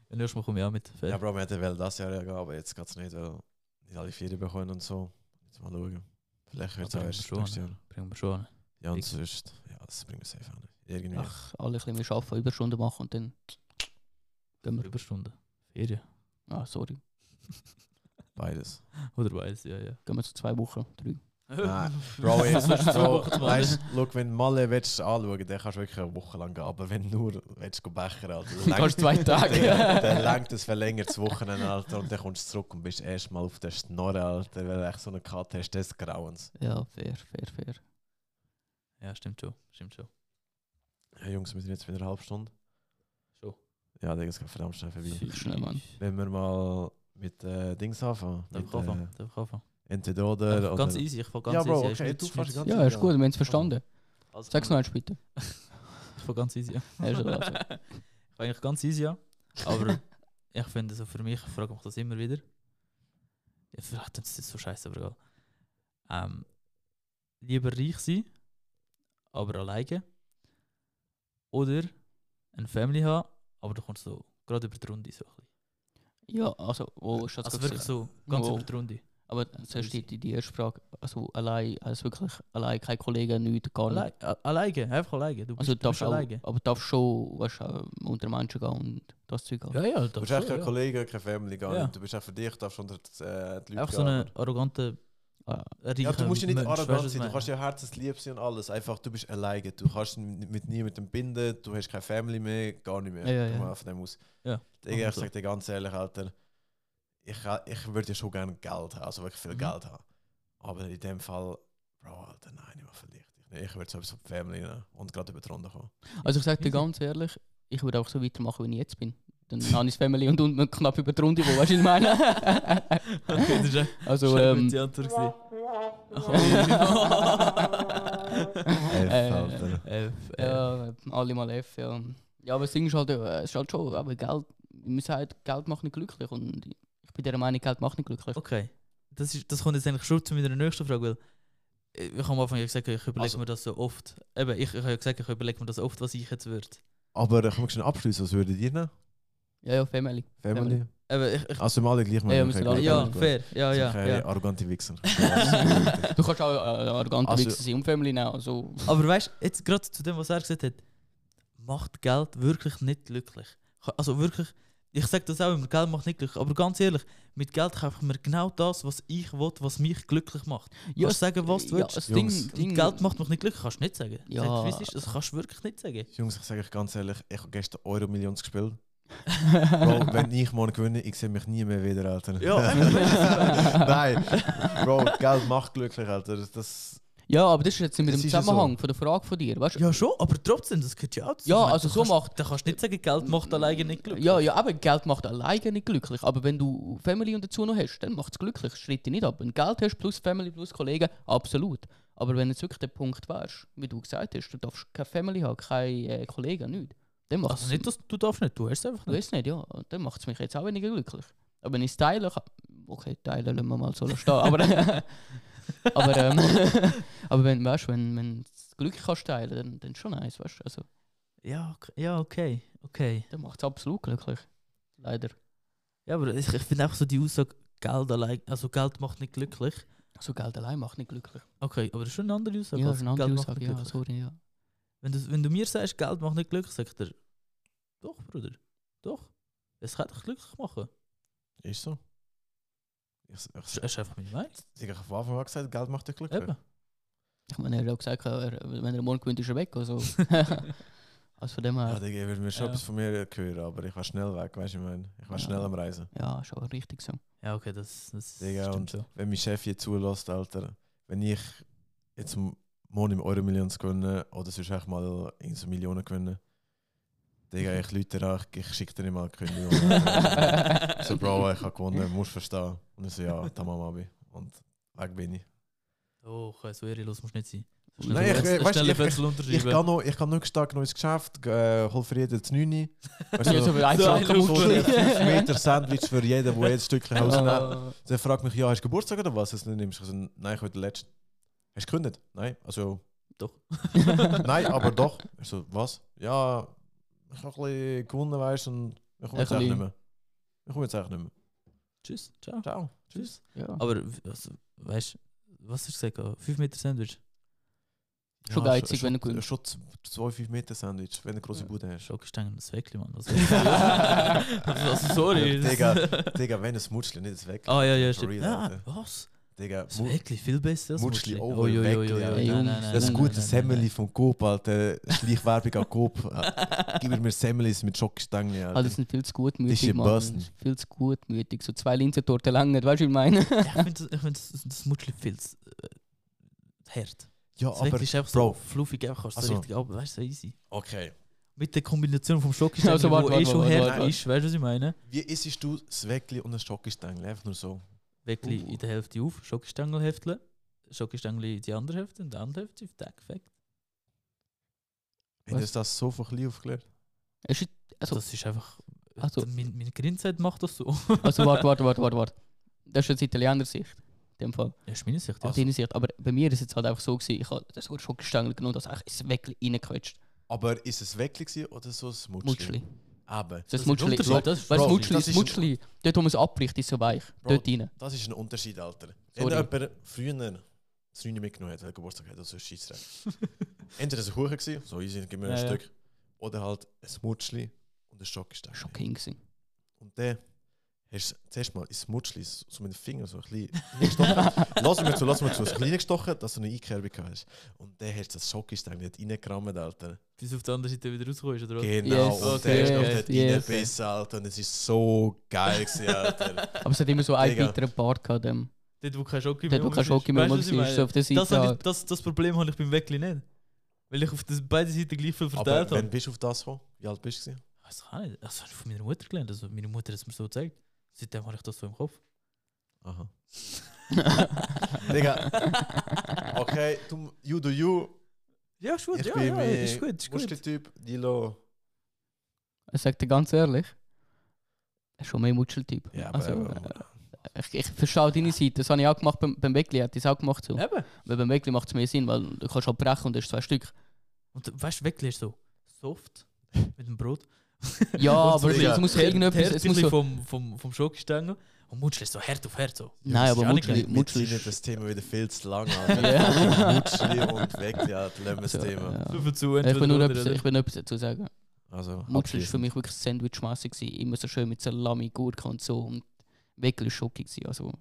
Ja, nächstes Mal komme ich auch mit. Ja, Bro, wir hätten wel das Jahr ja gehen, aber jetzt geht es nicht, weil nicht alle Ferien bekommen und so. Jetzt mal schauen. Vielleicht wird es auch erst nächstes Jahr. Bringen wir schon an. Ja, und sonst, ja, das bringen wir safe nicht. Irgendwie. Ach, alle ein bisschen mehr arbeiten, Überstunden machen und dann gehen wir. Überstunden. Ferien. Ah, sorry. (laughs) Beides. Oder beides, ja, ja. Gehen wir zu zwei Wochen, drei. Nein, Bro, jetzt Das zu Malle. weißt, look, wenn du Malle willst anschauen, dann kannst du wirklich eine Woche lang gehen. Aber wenn du nur willst go bechern, Alter, (laughs) Du kannst zwei Tage. (laughs) dann langt es verlängertes Wochenende, Alter, und dann kommst du zurück und bist erstmal auf der Snorre, Alter, weil du echt so eine Karte hast des Grauens. Ja, fair, fair, fair. Ja, stimmt schon. Stimmt schon. Hey Jungs, wir sind jetzt wieder eine halbe Stunde. Ja, das geht verdammt schnell vorbei. Viel schnell, Mann. Wenn wir mal mit äh, Dings anfangen. Darf ich anfangen? äh, Darf ich anfangen? entweder oder. Ja, ganz oder. easy, ich fange ganz Ja, Bro, easy. okay, du fährst ganz Ja, ist gut, wir haben es verstanden. Also, Sag's noch eins (laughs) bitte. Ich fange ganz easy an. Ja, ist (laughs) also. Ich fange eigentlich ganz easy an. Aber ich finde so für mich, ich frage mich das immer wieder. Ja, vielleicht ist das so scheiße, aber egal. Ähm, lieber reich sein, aber alleine. Oder eine Family haben, aber du kommst so gerade über die Runde so ein bisschen. Ja, also, wo ist das Also wirklich so ganz Wo? über die Runde. Aber zuerst die, die, die erste Frage, also allein, also wirklich allein, keine Kollegen, nichts, gar nicht. Allein, a- alleine, einfach alleine. Du bist, Also du darfst bist auch, alleine. aber darfst schon, weißt, du, unter Menschen gehen und das Zeug haben. Ja, ja, Du das bist echt kein ja. Kollege, keine Family, gar Ja. nicht. Du bist echt für dich, darfst unter die, äh, die Leute Einfach so gehen, eine aber- arrogante, reiche Ja, du musst ja nicht arrogant sein, du ich kannst ja herzenslieb sein und alles. Einfach, du bist alleine. Du kannst mit niemandem binden, du hast keine Family mehr, gar nicht mehr. Ja, ja, ja. von dem aus. Ja, ich machen so. sag dir ganz ehrlich, Alter, ich, ich würde ja schon gerne Geld haben, also wirklich viel Mhm. Geld haben. Aber in dem Fall, Bro, Alter, nein, ich verliere dich nicht. Ich würde sowieso auf die Family nehmen und gerade über die Runde kommen. Also ich sag dir ganz ehrlich, ich würde auch so weitermachen, wie ich jetzt bin. Dann das Family und unten knapp über die Runde, wo weißt du, ich meine? Okay, das ist eine (laughs) also, ähm, Antwort gewesen. (laughs) Elf, Äh. F, ja, alle mal F, ja. Ja, aber das Ding ist halt, äh, es ist halt schon, aber Geld, man sagt, Geld macht nicht glücklich und ich bin der Meinung, Geld macht nicht glücklich. Okay, das, ist, das kommt jetzt eigentlich schon zu meiner nächsten Frage, weil äh, ich habe am Anfang ja gesagt, ich überlege Also- mir das so oft. Eben, ich, ich habe ja gesagt, ich überlege mir das oft, was ich jetzt würde. Aber ich muss schon abschließen, was würdet ihr nehmen? Ja, ja, Family. Family? Ich, ich, Also, wir alle gleich Ja, ja, fair, ja, ja. Ja. arrogante Wichser. Du kannst auch äh, arrogant Also- also, sein und Family nehmen, also... Aber weißt du, jetzt gerade zu dem, was er gesagt hat, macht Geld wirklich nicht glücklich. Also wirklich, Ich sage das auch immer, Geld macht nicht glücklich. Aber ganz ehrlich, mit Geld kaufe ich mir genau das, was ich will, was mich glücklich macht. Ja, Kannst du sagen, was du ja, willst. Ding, Geld macht mich nicht glücklich, kannst du nicht sagen. Ja. Sag, wie es ist, das kannst du wirklich nicht sagen. Jungs, ich sage euch ganz ehrlich, ich habe gestern Euro Millions gespielt. (laughs) Bro, (laughs) wenn ich morgen gewinne, ich sehe mich nie mehr wieder, Alter. Ja, (laughs) Nein, Bro, Geld macht glücklich, Alter. Das, Ja, aber das ist jetzt mit dem Zusammenhang von der Frage von dir, weißt du? Ja, schon, aber trotzdem, das gehört ja auch dazu. Ja, also du so kannst, macht- Da kannst du nicht sagen, Geld macht alleine nicht glücklich. Ja, ja, aber Geld macht alleine nicht glücklich. Aber wenn du Family und dazu noch hast, dann macht es glücklich. Schritt dich nicht ab. Wenn du Geld hast plus Family plus Kollegen, absolut. Aber wenn jetzt wirklich der Punkt wärst, wie du gesagt hast, du darfst keine Family haben, keine äh, Kollegen, nichts. Dann macht Also nicht, dass du darfst nicht, du hast es einfach Du nicht. weißt nicht, ja. Und Dann macht es mich jetzt auch weniger glücklich. Aber wenn ich es teilen kann. Okay, teilen lassen wir mal so stehen. Aber, (laughs) aber, ähm, (laughs) aber wenn, weißt, wenn, wenn du das Glück kannst teilen, dann, dann schon nice, weißt du. Also, Ja, ok- ja, okay, okay. dann macht es absolut glücklich. Leider. Ja, aber ich, ich finde einfach so die Aussage, Geld allein, also Geld macht nicht glücklich. So Geld allein macht nicht glücklich. Okay, aber das ist schon eine andere Aussage. Ja, als ist eine andere Geld macht Aussage. nicht Ja, glücklich. sorry, ja. Wenn, du, wenn du mir sagst, Geld macht nicht glücklich, sag ich dir, doch, Bruder, doch. Es kann dich glücklich machen. ist so. Ich, ich, Das ist einfach meine Meinung. ich habe von Anfang an gesagt, Geld macht dich glücklich. Eben. Ich meine, er hat auch gesagt, er, wenn er morgen gewinnt, ist er weg. Also, (laughs) (laughs) also von dem Ja, her. Digga, ich würde mir schon Ja. etwas von mir hören, aber ich war schnell weg, weißt du, ich meine. Ich war Ja. schnell am Reisen. Ja, schon richtig so. Ja, okay, das, das Digga, stimmt und schon. wenn mein Chef hier zulässt, Alter, wenn ich jetzt morgen im Euro Millions gewinne oder sonst echt mal in so Millionen gewinne, Digga, ich lüte dir an, ich, ich schicke dir nicht mal eine Kündigung. Ich (laughs) so, Bro, ich habe gewonnen, musst verstehen. Und ich so, ja, tamam, Abi. Und weg bin ich. Oh, so ehrenlos musst du nicht sein. Nein, ich- Schnell- weißt du, ich- Ich unterschreiben. kann noch, ich kann noch stark neues Geschäft, äh, hol für jeden das 9. Weißt (laughs) Ja, so so so Muschli. ein 5 Meter Sandwich für jeden, der jedes Stückchen (laughs) Haus nimmt. Ah. Der fragt mich, ja, hast du Geburtstag oder was? Dann nimmst du nein, ich heute den letzten. Hast du gekündigt? Nein, also, Doch. (laughs) nein, aber doch. Ich (laughs) so, was? Ja, ich habe ein bisschen gewonnen, weißt du, und ich komme jetzt bisschen. nicht mehr. Ich komme jetzt eigentlich nicht mehr. Tschüss, ciao. Ciao. Tschüss. Ja. Aber, also, weißt du, was hast du gesagt? 5 Meter Sandwich? Schon geizig, wenn du schon, gewinnst. schon 2 5 Meter Sandwich, wenn du eine große Bude hast. Schokostangen, das Weckli, Mann. Das (laughs) also, sorry. Digga, Digga, wenn es Mutschli, nicht das weg. Ah, ja, ja, stimmt. Ja, was? Digga, Das Mu- Weckli, viel besser als Mutschli Mutschli. Oh, jo, jo, jo. Alter. Das nein, gute Semmeli von Coop, Alter. Schleichwerbung an Coop. (laughs) Gib mir Semmelis mit Schokostangen, Also, Alter. das sind viel zu Das gutmütig, ist Mann. Das ist Viel zu gutmütig. So zwei Linsentorten lang, weißt du, wie ich meine? Ja, ich (laughs) finde das, find das, das Mutschli viel zu äh, hart. Ja, Das aber, ist einfach Bro. so fluffig, einfach kannst du so Also- richtig ab, weißt du, so easy. okay. Mit der Kombination vom Schokostängel, Also, warte, wo eh warte, schon warte, hart warte. ist, weißt du, was ich meine? Wie isst du das Weckli und ein Schokostängel? Einfach nur so. Weckli Uh. in der Hälfte auf, Schokostängel hefteln, Schokostängel in die andere Hälfte und die andere Hälfte auf den weg. Haben Was? das das so von klein aufgeklärt? Ist, also, Das ist einfach... Also- mein, mein Grindzeit macht das so. (laughs) also, warte, warte, warte, warte, warte. Das ist jetzt Italiener Sicht. In dem Fall. Ja, ist meine Sicht, ja. Aus deiner Sicht. Aber bei mir ist es jetzt halt einfach so gewesen, ich habe das so Schokostängel genommen, dass ich es wirklich reingequetscht. Aber ist es gewesen oder so ein Mutschli? Mutschli. Aber Das ist Mutschli. ein Unterschied, Weißt das ist Bro, Mutschli, das das ist ein- Mutschli, dort wo man es abbricht, ist so weich. Bro, Dort rein. das ist ein Unterschied, Alter. Wenn jemand früher das Rüne mitgenommen hat, weil er Geburtstag hat, also Scheissrecht. (laughs) Entweder ein Kuchen gewesen, so easy, gib mir ein Ja, ja. Stück. Oder halt ein Mutschli und ein Schokostängel. Schon King gewesen. Und dann hast du zuerst mal ins Mutschli so mit dem Finger so ein bisschen reingestochen. (laughs) lass mir zu, lass mir zu, so ein bisschen gestochen, dass du eine Einkerbung hast. Und dann hast du das Schokostängel nicht reingerammt, Alter. Bis auf der anderen Seite wieder rauskommst, oder was? Genau, Yes, und der ist noch dort yes. reingebissen, Alter. Und es ist so geil gewesen, Alter. (laughs) Aber es hat immer so einen weiteren Part gehabt. Dem. Dort, wo kein Schoki Dort, wo kein Schoki mehr Weißt war, so auf der Seite. das, ich, das, das Problem habe ich beim Weckli nicht. Weil ich auf das, beide Seiten gleich viel Aber verteilt wann habe. bist du auf das gekommen? Wie alt bist du? Das kann ich nicht. Das habe ich von meiner Mutter gelernt. Also meine Mutter hat es mir so gezeigt. Seitdem habe ich das so im Kopf. Aha. (laughs) Digga. Okay, du, you do you. Ja, ist gut. Ich ja, bin ja, mein ist gut, ist gut. Muscheltyp, Dilo. Ich sag dir ganz ehrlich, er ist schon mehr Mutscheltyp. Ja, aber, also, aber äh, ich, ich verstehe deine Seite. Das habe ich auch gemacht beim, beim Weckli. Hat das auch gemacht so. Eben. Weil beim Weckli macht es mehr Sinn, weil du kannst halt brechen und das ist zwei Stück. Und weißt du, Weckli ist so soft (laughs) mit dem Brot. (laughs) Ja, aber es muss irgendetwas. Es muss so, vom, vom, vom Schokostängel. Und Mutschli ist so Herd auf Herd. So. nein, aber ja Mutschli. Mutschli ist. das Thema wieder viel zu lang. Ja. Mutschli und weg, ja, das Also, Thema. ja. So viel zu, Ich will nur etwas, ich dazu sagen. Also, Mutsch war für mich wirklich Sandwich-mässig. gewesen. Immer so schön mit Salami, Gurke und so. Und wirklich gewesen. Also,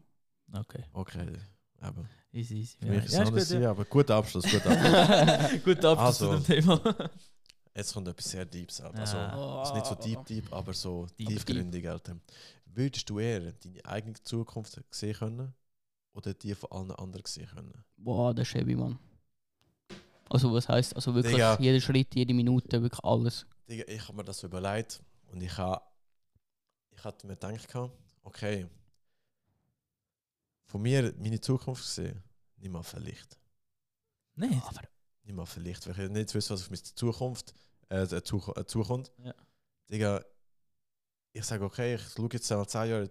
Okay, Okay, eben. easy, easy. Für mich ist es ja, anders, gut, ja, aber guter Abschluss, guter (laughs) Abschluss. ja. Gut Abschluss Also. zu dem Thema. Jetzt kommt etwas sehr Deeps. Also, Ah. es ist nicht so deep, deep, aber so Deep, tiefgründig, Alter. Würdest du eher deine eigene Zukunft sehen können oder die von allen anderen sehen können? boah, das ist heavy, Mann. Also, was heisst, also wirklich Digga. jeder Schritt, jede Minute, wirklich alles. Digga, ich habe mir das überlegt und ich habe ich hatte mir gedacht, okay, von mir meine Zukunft gesehen, nicht mal vielleicht. Nein. Aber Nicht mal vielleicht, weil ich nicht wissen, was auf meine Zukunft äh, zu, äh, zukommt. Ja. Digga, ich sage, okay, ich schaue jetzt seit 10 Jahren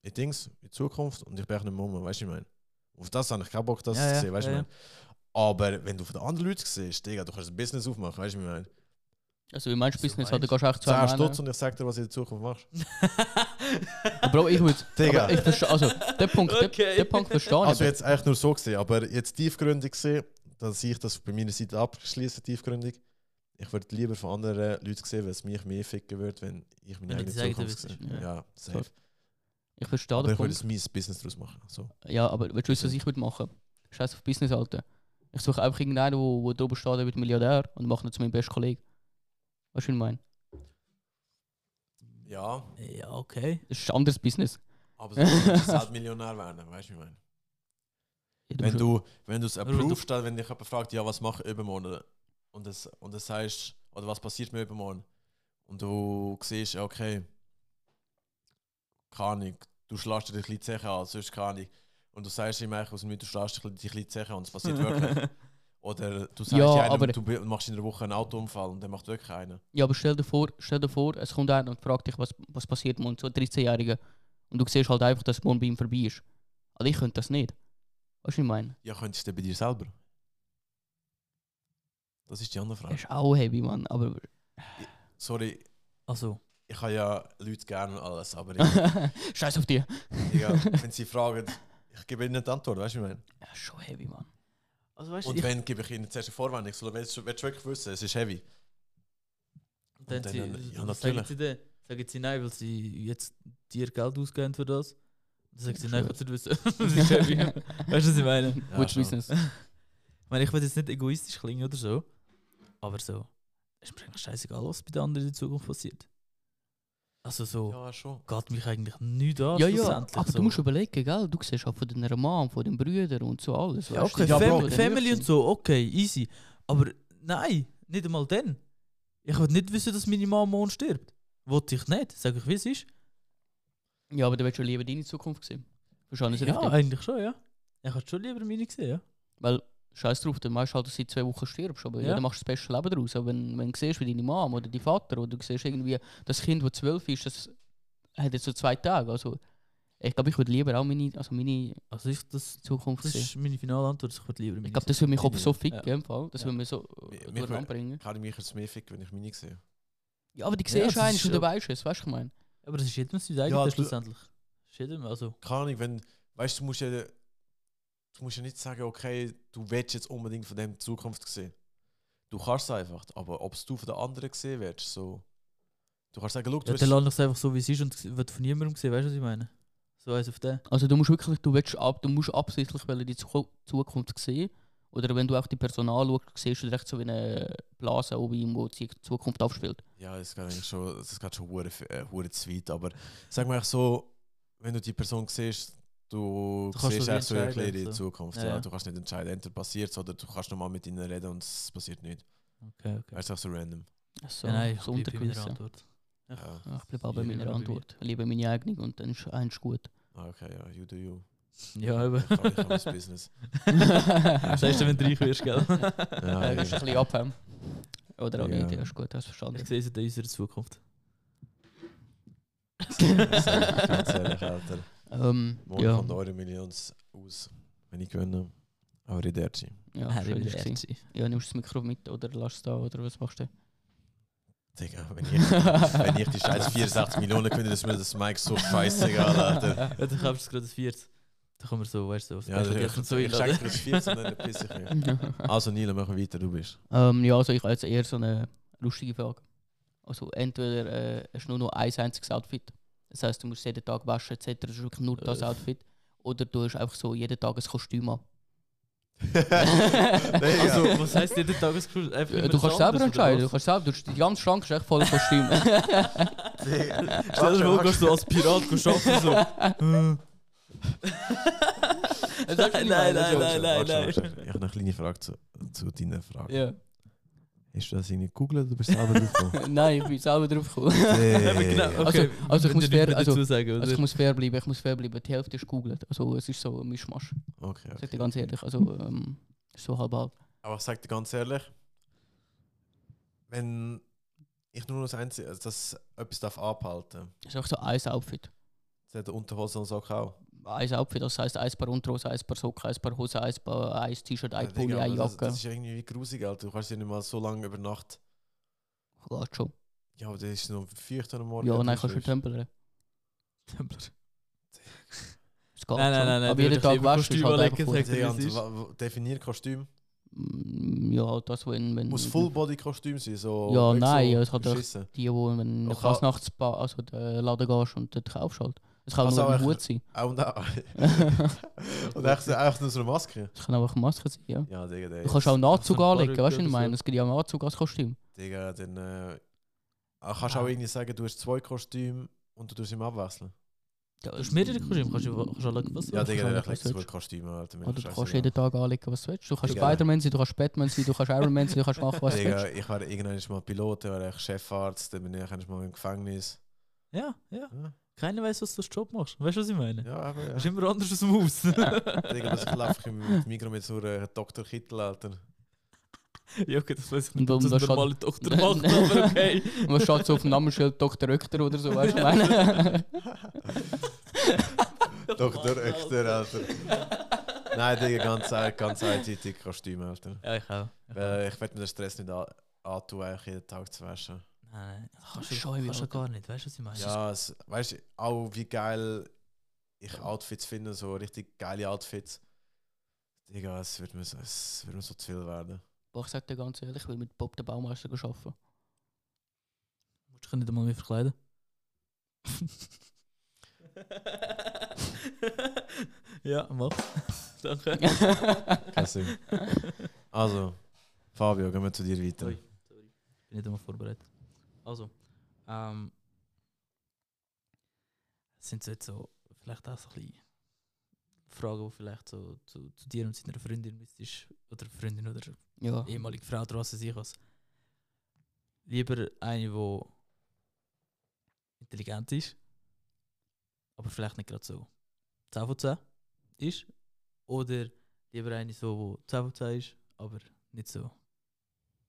in Dings, in die Zukunft und ich bin echt nicht mehr um, weißt du, ich meine. Auf das habe ich keinen Bock, das Ja, zu ja, sehen, weißt du, ja, ich meine. Aber wenn du von den anderen Leuten siehst, Digga, du kannst ein Business aufmachen, weißt du, ich meine. Also, wie meinst du So Business? meinst Halt, du gehst echt 10 zwei Stutz und ich sag dir, was du in der Zukunft machst. (laughs) (laughs) Bro, ich würde. Digga. aber Ich verstehe, also, der Punkt, der, Okay. der Punkt verstehe ich. Also jetzt eigentlich nur so gesehen, aber jetzt tiefgründig gesehen, dann sehe ich das bei meiner Seite abschließen, tiefgründig. Ich würde lieber von anderen Leuten sehen, weil es mich mehr ficken würde, wenn ich meine Wenn eigene Zukunft sehe. Ja, safe. ich verstehe Aber den ich würde es mein Business daraus machen. So. Ja, aber willst du wissen, was ich würde machen? Scheiß auf Business, Alter. Ich suche einfach irgendeinen, wo, wo drüber steht, der wird Milliardär und mache ihn zu meinem besten Kollegen. Weißt du, was ich meine? Ja, ja, okay. Das ist ein anderes Business. aber du kannst halt Millionär werden, weißt du, wie ich meine. Wenn du, wenn du es Aber du- approvest, wenn dich jemand fragt, ja, was mache ich übermorgen? Und das, und das heißt, oder was passiert mir übermorgen? Und du siehst, okay, keine Ahnung, du schlägst dir die kleine Zeche an, sonst keine Ahnung. Und du sagst ihm eigentlich aus dem du schlägst dir die kleine Zeche an und es passiert (laughs) wirklich. Oder du sagst Ja, einem, aber- du machst in einer Woche einen Autounfall und der macht wirklich einen. Ja, aber stell dir vor, stell dir vor, es kommt einer und fragt dich, was, was passiert morgen, so ein 13-Jähriger. Und du siehst halt einfach, dass morgen bei ihm vorbei ist. Also ich könnte das nicht. Weißt du, was ich meine? Ja, könntest du bei dir selber? Das ist die andere Das Frage. ist auch heavy, Mann. Aber. Sorry, Also, ich habe ja Leute gerne und alles, aber ich, Scheiß auf dich. ja, wenn sie fragen, ich gebe ihnen die Antwort, weißt du, wie ich meine? Ja, schon heavy, Mann. also weißt du, Und ich, wenn, gebe ich ihnen zuerst eine Vorwendung. So, willst du willst du wirklich wissen, es ist heavy. dann, dann- sie, ja, dann natürlich. sagen sie dann, sagen sie nein, weil sie jetzt dir Geld ausgeben für das. Dann sagen sie nein, ich will nicht wissen. das ist heavy. weißt du, was ich meine? Ich Gutes schon. Business. meine, ich will jetzt nicht egoistisch klingen oder so, aber so, es ist mir eigentlich scheißegal, was bei den anderen in der Zukunft passiert. Also so, Ja, schon. geht mich eigentlich nicht an, Ja, ja, aber so. du musst überlegen, gell? Du siehst auch von deiner Mom, von den Brüdern und so alles. Ja, okay, Ja, Fam Family und so, okay, easy. Aber nein, nicht einmal dann. Ich will nicht wissen, dass meine Mama morgen stirbt. Wollte ich nicht, sag ich, wie es ist. Ja, aber du willst schon lieber deine Zukunft sehen. Du das Ja, richtig? eigentlich schon, ja. Ich hätte schon lieber meine gesehen, ja. Weil, scheiß drauf, dann weißt du halt, dass du seit zwei Wochen stirbst. Aber ja. Ja. dann machst du das beste Leben daraus. Aber wenn, wenn du siehst, wie deine Mom oder dein Vater oder du siehst irgendwie, das Kind, das zwölf ist, das hat jetzt so zwei Tage. Also, ich glaube, ich würde lieber auch meine, also meine Also ich, das, Zukunft das sehen. ist meine finale Antwort, ich würde lieber meine Ich glaube, das würde mich auch so ficken, Ja. im Fall. Das Ja. würde mich so mich durcheinander bringen. Kann ich mich jetzt mehr ficken, wenn ich meine sehe. Ja, aber die Ja, siehst du das eigentlich und du weißt es, weißt du, ich meine. Aber das ist jedem sein eigenes Ja, schlussendlich. Das ist jedem, also... Keine Ahnung, wenn, weißt du, du musst ja, du musst ja nicht sagen, okay, du willst jetzt unbedingt von dem Zukunft sehen. Du kannst es einfach, aber ob es du von den anderen gesehen wirst, so. Du kannst sagen, schau, du Ja, hast, dann lass es einfach so, wie es ist und wird von niemandem sehen, weißt du, was ich meine? So eins auf den. Also du musst wirklich, du willst ab, du musst absichtlich die Zuku- Zukunft sehen. Oder wenn du auch die Person anschaust, siehst du direkt so wie eine Blase oben, ihm, wo die Zukunft aufspielt. ja, das geht eigentlich schon, das geht schon hure, äh, hure zu weit, aber sag mal so, wenn du die Person siehst, du, Du kannst siehst echt so klare so. Zukunft. Ja, Ja. Du kannst nicht entscheiden, entweder passiert es oder du kannst nochmal mit ihnen reden und es passiert nicht. Okay, okay. Weißt du, auch so random. So, ja, nein, ich so untergewissen. Antwort. Ja. Ja, ich bleibe auch bei meiner Antwort. Lieber meine eigene und dann ist eins gut. Ah, okay, ja, you do you. Ja, eben. Ich habe mein Business. Das heißt, wenn du reich wirst, gell? Ja, Ja, das ist ein bisschen abhängen. Oder auch Ja. nicht, ja, ist gut, hast du verstanden. Ich sehe es in unserer Zukunft. Ganz ehrlich, Alter. Ähm, Morgen ja, kommt eure Millions aus, wenn ich gewinne. Arrivederci. ja, Harry schön wird ist gewesen. Ja, nimmst du das Mikro mit oder lässt es da oder was machst du? Digga, wenn ich, wenn ich die scheiß 64 Millionen gewinne, ist mir das Mike so scheißegal, Alter. Ja, dann kaufst du gerade das Viert. Da kann man so, weißt du, so, Ja, ich, ich einladen. check das 14 und dann piss ich mich. (laughs) Also Nilo, machen wir weiter, du bist. ähm, ja, also ich habe jetzt eher so eine lustige Frage. Also entweder äh, hast du nur noch ein einziges Outfit. Das heißt, du musst jeden Tag waschen etc. Das ist wirklich nur das Äh. Outfit. Oder du hast einfach so jeden Tag ein Kostüm an. (laughs) Also, was heisst jeden Tag ein immer du kannst selber entscheiden. Du kannst selber, du, die ganze Schrank ist echt voller Kostüm. (laughs) was? Stell dir vor, du als Pirat arbeiten, so. Nein, nein, nein, nein, nein, nein. Ich habe eine kleine Frage zu, zu deiner Frage. ja. Hast du das irgendwie gegoogelt oder bist du selber draufgekommen? (laughs) Nein, ich bin selber drauf gekommen. (laughs) Eben, genau, okay. also ich muss fair- also- sagen, Also ich muss fair bleiben, ich muss fair bleiben. Die Hälfte ist gegoogelt. Also es ist so ein Mischmasch. Okay, Sag okay. dir ganz ehrlich. Also ähm, so halb halb. Aber ich sag dir ganz ehrlich, wenn ich nur das Einzige, also das etwas darf abhalten, Das ist auch so ein Outfit. das hat der Unterhose und Socken auch. Ein Outfit, das heisst ein Paar Unterhose, ein Paar Socken, ein Paar Hose, ein Paar ein T-Shirt, ein Ja, Pulli, eine das, Jacke. das ist irgendwie wie grusig, Alter. Du kannst ja nicht mal so lange über Nacht. Geht schon. Ja, aber das ist noch feucht am Morgen. Ja, nein, kannst du tempeln. Templer. Es geht Nein, nein, nein, nein, Aber jeden Tag waschen ist Kostüm halt einfach gut. definier Kostüm. Mm, Ja, halt das, wenn... wenn Muss Full-Body-Kostüm sein, so. Ja, nein, so es hat. Die, wo wenn du in Auch- Fasnachtsbar, also den Laden gehst und dort kaufst halt. Es kann Also nur ein auch- Hut sein. Auch und auch. (laughs) und echt, so- echt nur so eine Maske. Es kann auch eine Maske sein, ja. Ja, Digga, der Du kannst auch einen Anzug (laughs) anlegen, weißt du, ich meine? Es gibt ja auch einen Anzug als Kostüm. Digga, dann. Äh, ah, kannst du Ah. auch irgendwie sagen, du hast zwei Kostüme und du tust ihm abwechseln. Ja, Du hast mehrere Kostüme, kannst du kannst anschauen, was du Ja, willst. Digga, kann dann ich, legst du zwei Kostüme, Alter. Oder du kannst jeden Tag anlegen, was du willst. Du kannst Digga. Spider-Man sein, du kannst Batman sein, du kannst Iron Man sein, du kannst machen, was du Digga, willst. ich war irgendwann mal Pilot, ich war Chefarzt, dann bin ich mal im Gefängnis. Ja, ja. Keiner weiß, was du als Job machst. Weißt du, was ich meine? ja aber ja. Das ist immer anders als Maus. Digga, das läuft im Mikro mit so einer Dr. Kittel, Alter. ja, okay, das weiß ich Und nicht, ob das normaler Doktor macht, aber okay. Und was steht so auf dem Namensschild Dr. Röchter oder so, weißt du, was (laughs) ich meine? (laughs) Dr. Öchter, Alter. Nein, Digga, ganz, ganz eindeutig Kostüm, Alter. Ja, ich auch. Ich. Weil ich werde mir den Stress nicht an- antun, jeden Tag zu waschen. Nein, das kannst du, Scheu, kannst du gar nicht. Weißt du, was ich meine? Ja, es, weißt du, auch wie geil ich Outfits finde, so richtig geile Outfits. Digga, es wird mir so, es wird mir so zu viel werden. Boah, ich sag dir ganz ehrlich, ich will mit Bob der Baumeister arbeiten. Du musst dich nicht einmal mehr verkleiden. (laughs) ja, mach. (laughs) Danke. Kein Sinn. Also, Fabio, gehen wir zu dir weiter. Ui. Sorry. Bin nicht einmal vorbereitet. Also, ähm. Es sind so jetzt so, vielleicht auch so ein bisschen Fragen, die vielleicht so zu, zu dir und seiner Freundin müsstest, oder Freundin oder ja. ehemalige Frau draußen sich als lieber eine, die intelligent ist, aber vielleicht nicht gerade so 10 von 10 ist, oder lieber eine, so, die 10 von 10 ist, aber nicht so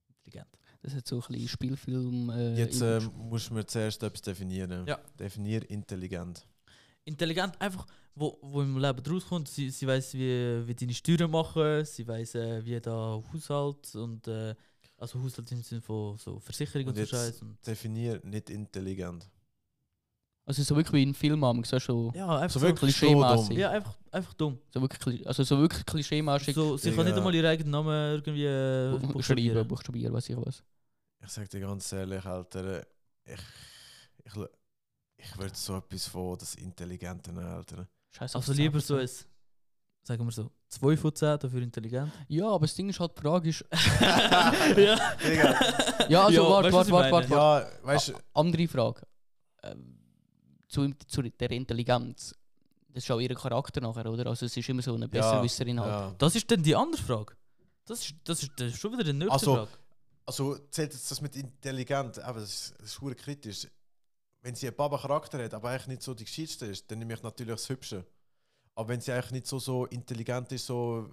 intelligent. Das hat so ein bisschen Spielfilm. Äh, Jetzt Image. ähm, muss man zuerst etwas definieren. Ja. Definier intelligent. Intelligent, einfach, wo, wo im Leben rauskommt, sie, sie weiß, wie, wie deine Steuern machen, sie weiß, äh, wie da Haushalt und äh, also Haushalt im Sinne von so Versicherung Und und, so Scheiß. Definier nicht intelligent. Also so wirklich wie in Film haben, so, so, ja, einfach So wirklich klischeemäßig. dumm. Ja, einfach, einfach dumm. so wirklich, also so wirklich klischeemäßig So, sie kann nicht einmal ihren eigenen Namen irgendwie äh, schreiben, buchstabieren. buchstabieren, was ich was. Ich sag dir ganz ehrlich, Alter, ich, ich, ich würde so etwas von das Intelligente nehmen, Alter. Scheiße. Also lieber so ein, sagen wir so, 2 von 10 dafür intelligent. Ja, aber das Ding ist halt, die Frage ist. (laughs) (laughs) ja. Ja, also warte, warte, warte, warte. ja, weißt du, Andere Frage. Ähm, zu, zu der Intelligenz. Das ist auch ihr Charakter nachher, oder? Also es ist immer so eine Besserwisserin halt. ja. Das ist dann die andere Frage. Das ist, das ist, das ist schon wieder die nächste Also, Frage. Also zählt jetzt das mit intelligent, aber das ist, das ist kritisch. Wenn sie einen Baba-Charakter hat, aber eigentlich nicht so die Gescheitste ist, dann nehme ich natürlich das Hübsche. Aber wenn sie eigentlich nicht so, so intelligent ist, so,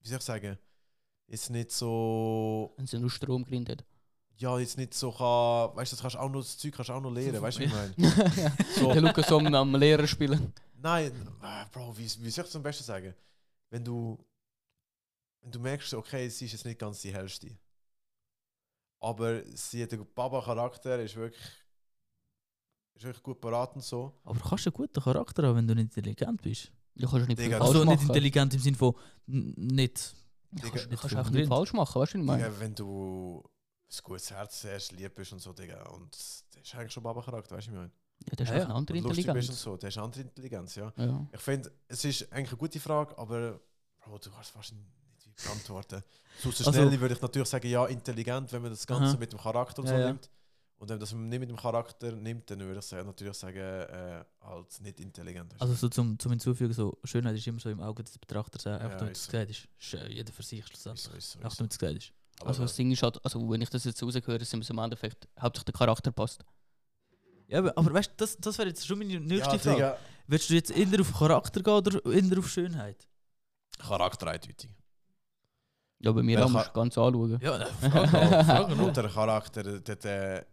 wie soll ich sagen, ist nicht so, Wenn sie nur Strom gründet. Ja, jetzt nicht so kann, weißt du, das kannst auch noch, das Zeug kannst du auch noch lernen, weißt du, wie ich meine? (laughs) So, Der Lukas so am, am Lehrer spielen. Nein, äh, Bro, wie, wie soll ich es am besten sagen? Wenn du, wenn du merkst, okay, sie ist jetzt nicht ganz die hellste. Aber sie hat einen Baba-Charakter, ist wirklich, ist wirklich gut beraten so. Aber kannst du einen guten Charakter haben, wenn du nicht intelligent bist? Du kannst nicht Digga, falsch Also nicht intelligent im Sinne von nicht. Du Digga, kannst, du nicht kannst auch nicht falsch machen, weißt du, was ich meine? Digga, wenn du ein gutes Herz, sehr lieb bist und so, Digga. Und der ist eigentlich schon Baba-Charakter, weißt du, wie ich meine? Ja, das ist Ja, eine andere Und lustig bist und Intelligenz. so, der ist eine andere Intelligenz, ja. Ja. Ich finde, es ist eigentlich eine gute Frage, aber Bro, du kannst fast nicht wirklich antworten. So Also- schnell würde ich natürlich sagen, ja, intelligent, wenn man das Ganze Aha. mit dem Charakter und Ja, so ja. nimmt. Und wenn man das nicht mit dem Charakter nimmt, dann würde ich natürlich sagen, äh, als nicht intelligent. Also so zum, zum Hinzufügen, so Schönheit ist immer so im Auge des Betrachters, einfach damit ist es gesagt äh, jeder für sich schlussendlich. so, ist so, Einfach ist so. damit es gesagt ist. Aber, Also das Ding ist halt, also wenn ich das jetzt rausgehöre, sind wir im Endeffekt hauptsächlich der Charakter passt. Ja, aber, aber weißt du, das, das wäre jetzt schon meine nächste ja, Frage. Digga, Willst du jetzt eher auf Charakter gehen oder eher auf Schönheit? Charakter eindeutig. Ja, bei mir auch musst du ganz anschauen. Ja, äh, Ja, Frage und der Charakter, der, der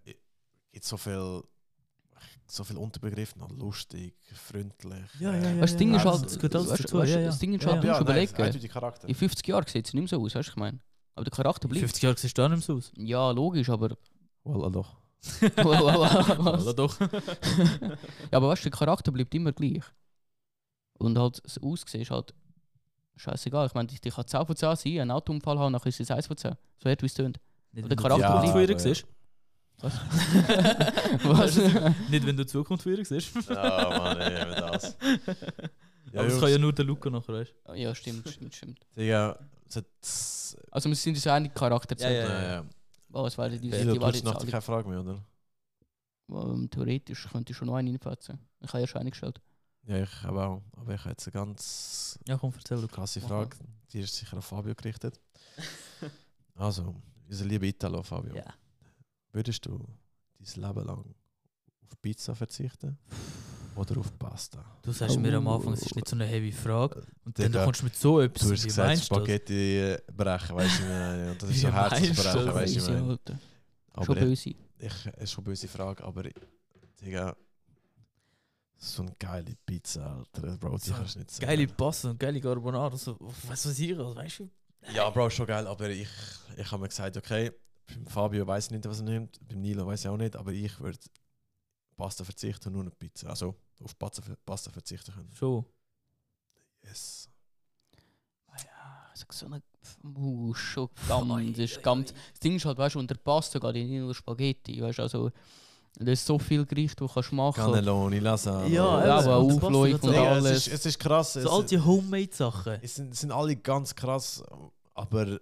gibt so viel, so viel Unterbegriffe, noch lustig, freundlich. Ja, ja, äh, ja. Weißt du, das Ding ist halt, das gehört alles weißt, dazu, weißt, ja, ja. das Ding ist halt, du musst nein, überlegen, eindeutig Charakter. in 50 Jahren sieht es nicht mehr so aus, weißt du, ich meine. Aber der Charakter bleibt. 50 Jahren siehst du auch nicht mehr so aus. Ja, logisch, aber. Voilà, doch. (laughs) Oder doch? ja, aber weißt du, der Charakter bleibt immer gleich. Und halt das Aussehen ist halt scheißegal. Ich meine, die, die kann 10 von 10 sein, einen Autounfall haben, nachher ist es 1 von 10. So hart wie es tönt. Nicht, Der wenn du Charakter die Zukunft von ihr bleibt. Ja, siehst. (laughs) Was? Nicht, wenn du die Zukunft von ihr siehst. Ja, Mann, ey, mit das. Ja, Aber das Jungs, kann ja nur der Luca nachher, weißt ja, stimmt, stimmt, stimmt. Digga, es Also wir sind uns einig, Charakter zu Ja, ja. Ja, ja. Was wäre die, du hast alle- keine Frage mehr, oder? ähm, Theoretisch könnte ich schon noch einen reinfetzen. Ich habe ja schon eingestellt. Ja, ich habe auch. Aber ich habe jetzt eine ganz Ja, komm, erzähl, Luca. krasse Frage. Die ist sicher an Fabio gerichtet. Also, unser lieber Italo, Fabio. Ja. Würdest du dein Leben lang auf Pizza verzichten? Oder auf Pasta? Du sagst mir am Anfang, es ist nicht so eine heavy Frage. Und dann Digga, kommst du mit so etwas. Du hast Wie gesagt, meinst du das? Spaghetti äh, brechen, weißt du? Und das ist Wie so meinst du Herzensbrechen, das? weißt du? Alter. Aber Schon ich, böse. ich, es ist schon eine böse Frage, aber Digga, so eine geile Pizza, Alter. Bro, die So kannst du nicht sagen. Geile Pasta und geile Carbonara. So, was weiß ich, also, weißt du? Ja, Bro, schon geil, aber ich, ich habe mir gesagt, okay, beim Fabio weiß ich nicht, was er nimmt, beim Nilo weiß ich auch nicht, aber ich würde Pasta verzichten und nur eine Pizza. Also auf Pasta, Pasta verzichten können. Schon. Yes. Ah ja, ich so eine. Uh, schon ganz. Das, ist ganz das Ding ist halt, weißt du, unter Pasta geht nicht nur Spaghetti. Weißt du, also. Das ist so viel Gericht, die du kannst machen Cannelloni, Lasagne. Ja, Ja, aber der Aufläufe und alles. es, ist, es ist krass. So es, alte Homemade-Sachen. es sind, sind alle ganz krass, aber